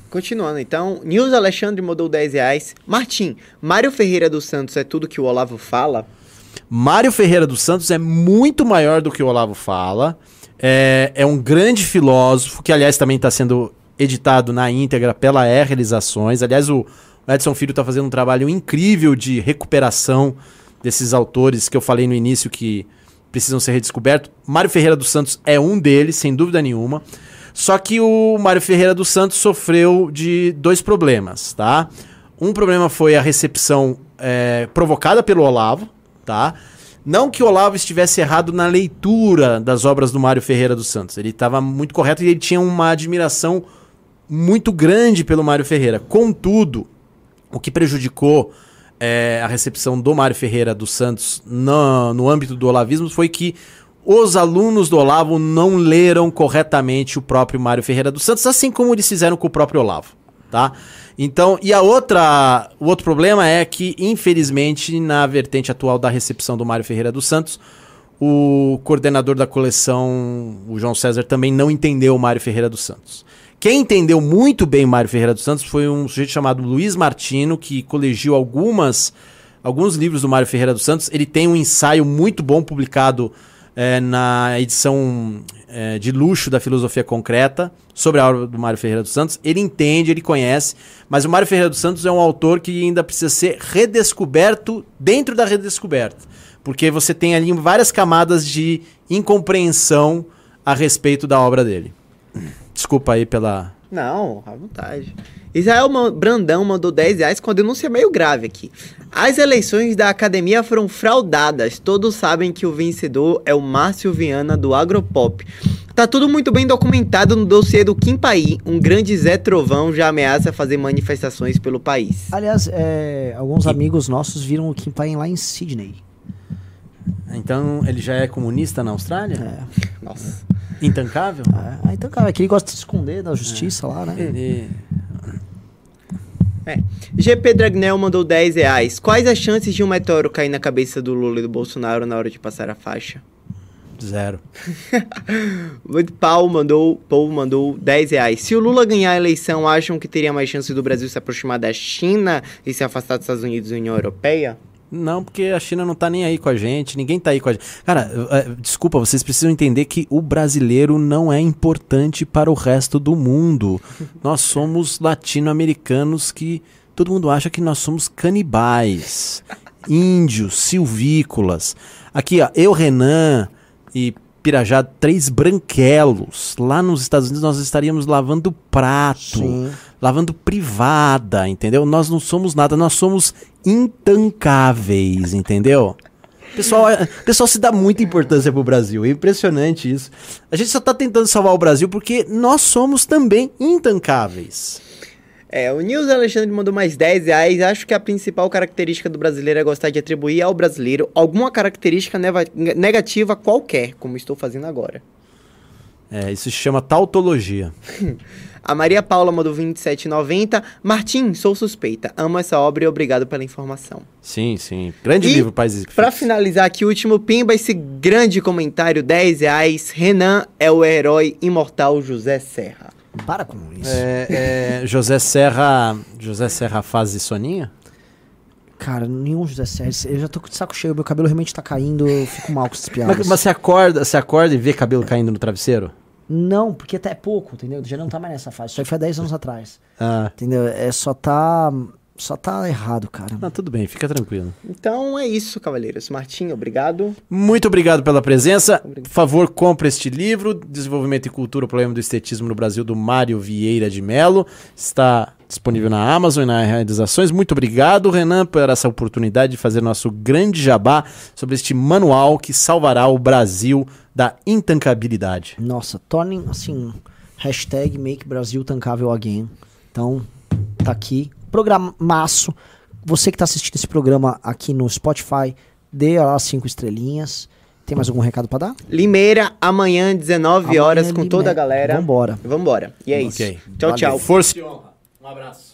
Continuando, então. Nils Alexandre mandou 10 reais. Martim, Mário Ferreira dos Santos é tudo que o Olavo fala? Mário Ferreira dos Santos é muito maior do que o Olavo fala. É, é um grande filósofo, que aliás também está sendo editado na íntegra pela E Realizações. Aliás, o Edson Filho está fazendo um trabalho incrível de recuperação desses autores que eu falei no início que precisam ser redescobertos. Mário Ferreira dos Santos é um deles, sem dúvida nenhuma. Só que o Mário Ferreira dos Santos sofreu de dois problemas, tá? Um problema foi a recepção é, provocada pelo Olavo, tá? Não que o Olavo estivesse errado na leitura das obras do Mário Ferreira dos Santos. Ele estava muito correto e ele tinha uma admiração muito grande pelo Mário Ferreira. Contudo, o que prejudicou é, a recepção do Mário Ferreira dos Santos no, no âmbito do olavismo foi que os alunos do Olavo não leram corretamente o próprio Mário Ferreira dos Santos, assim como eles fizeram com o próprio Olavo, tá? Então, e a outra, o outro problema é que, infelizmente, na vertente atual da recepção do Mário Ferreira dos Santos, o coordenador da coleção, o João César, também não entendeu o Mário Ferreira dos Santos. Quem entendeu muito bem o Mário Ferreira dos Santos foi um sujeito chamado Luiz Martino, que colegiu algumas, alguns livros do Mário Ferreira dos Santos. Ele tem um ensaio muito bom publicado eh, na edição eh, de luxo da Filosofia Concreta sobre a obra do Mário Ferreira dos Santos. Ele entende, ele conhece, mas o Mário Ferreira dos Santos é um autor que ainda precisa ser redescoberto dentro da redescoberta. Porque você tem ali várias camadas de incompreensão a respeito da obra dele. Desculpa aí pela. Não, à vontade. Israel Brandão mandou 10 reais com a denúncia meio grave aqui. As eleições da academia foram fraudadas. Todos sabem que o vencedor é o Márcio Viana do Agropop. Tá tudo muito bem documentado no dossiê do Kim Pai. Um grande Zé Trovão já ameaça fazer manifestações pelo país. Aliás, é, alguns amigos nossos viram o Kim Paim lá em Sydney. Então ele já é comunista na Austrália? É, Nossa. Intancável? é. Ah, então, cara, é que ele gosta de se esconder da justiça lá, né? Ele. É. GP Dragnel mandou 10 reais. Quais as chances de um meteoro cair na cabeça do Lula e do Bolsonaro na hora de passar a faixa? Zero. <laughs> O Paulo mandou, Paulo mandou 10 reais. Se o Lula ganhar a eleição, acham que teria mais chance do Brasil se aproximar da China e se afastar dos Estados Unidos e União Europeia? Não, porque a China não tá nem aí com a gente, ninguém tá aí com a gente. Cara, eh, desculpa, vocês precisam entender que o brasileiro não é importante para o resto do mundo. <laughs> Nós somos latino-americanos que todo mundo acha que nós somos canibais, índios, silvícolas. Aqui, ó, eu, Renan e Pirajá, três branquelos. Lá nos Estados Unidos nós estaríamos lavando prato Sim. Lavando privada, entendeu? Nós não somos nada, nós somos intancáveis, entendeu? Pessoal, é- pessoal se dá muita importância pro Brasil, é impressionante isso. A gente só tá tentando salvar o Brasil porque nós somos também intancáveis. É, o Nils Alexandre mandou mais 10 reais. Acho que a principal característica do brasileiro é gostar de atribuir ao brasileiro alguma característica negativa qualquer, como estou fazendo agora. É, isso se chama tautologia. <laughs> A Maria Paula mandou 27,90. Martim, sou suspeita. Amo essa obra e obrigado pela informação. Sim, sim. Grande E, livro, Países Pra finalizar aqui, o último pimba, esse grande comentário, 10 reais. Renan é o herói imortal José Serra. Para com isso. É, é, José Serra. José Serra faz soninha? Cara, nenhum José Sérgio. Eu já tô com o saco cheio, meu cabelo realmente tá caindo, eu fico mal com essas <laughs> piadas. Mas, mas você acorda, você acorda e vê cabelo caindo no travesseiro? Não, porque até é pouco, entendeu? Já não tá mais nessa fase. Isso aí foi há 10 anos atrás. Ah, Entendeu? É só tá. Só tá errado, cara. não, tudo bem, fica tranquilo. Então é isso, cavaleiros. Martim, obrigado. Muito obrigado pela presença. Por favor, compre este livro, Desenvolvimento e Cultura, o Problema do Estetismo no Brasil, do Mário Vieira de Mello. Está disponível na Amazon e na realizações. Muito obrigado, Renan, por essa oportunidade de fazer nosso grande jabá sobre este manual que salvará o Brasil da intancabilidade. Nossa, tornem assim. Hashtag Make Brasil Tancável Again. Então, tá aqui. Programaço. Você que tá assistindo esse programa aqui no Spotify, dê lá cinco estrelinhas. Tem mais algum recado pra dar? Limeira, amanhã, 19 Amanhã, horas, com Limeira. toda a galera. Vambora. Vambora. E é Ok. isso. Tchau, Valeu. tchau. Força e honra. Um abraço.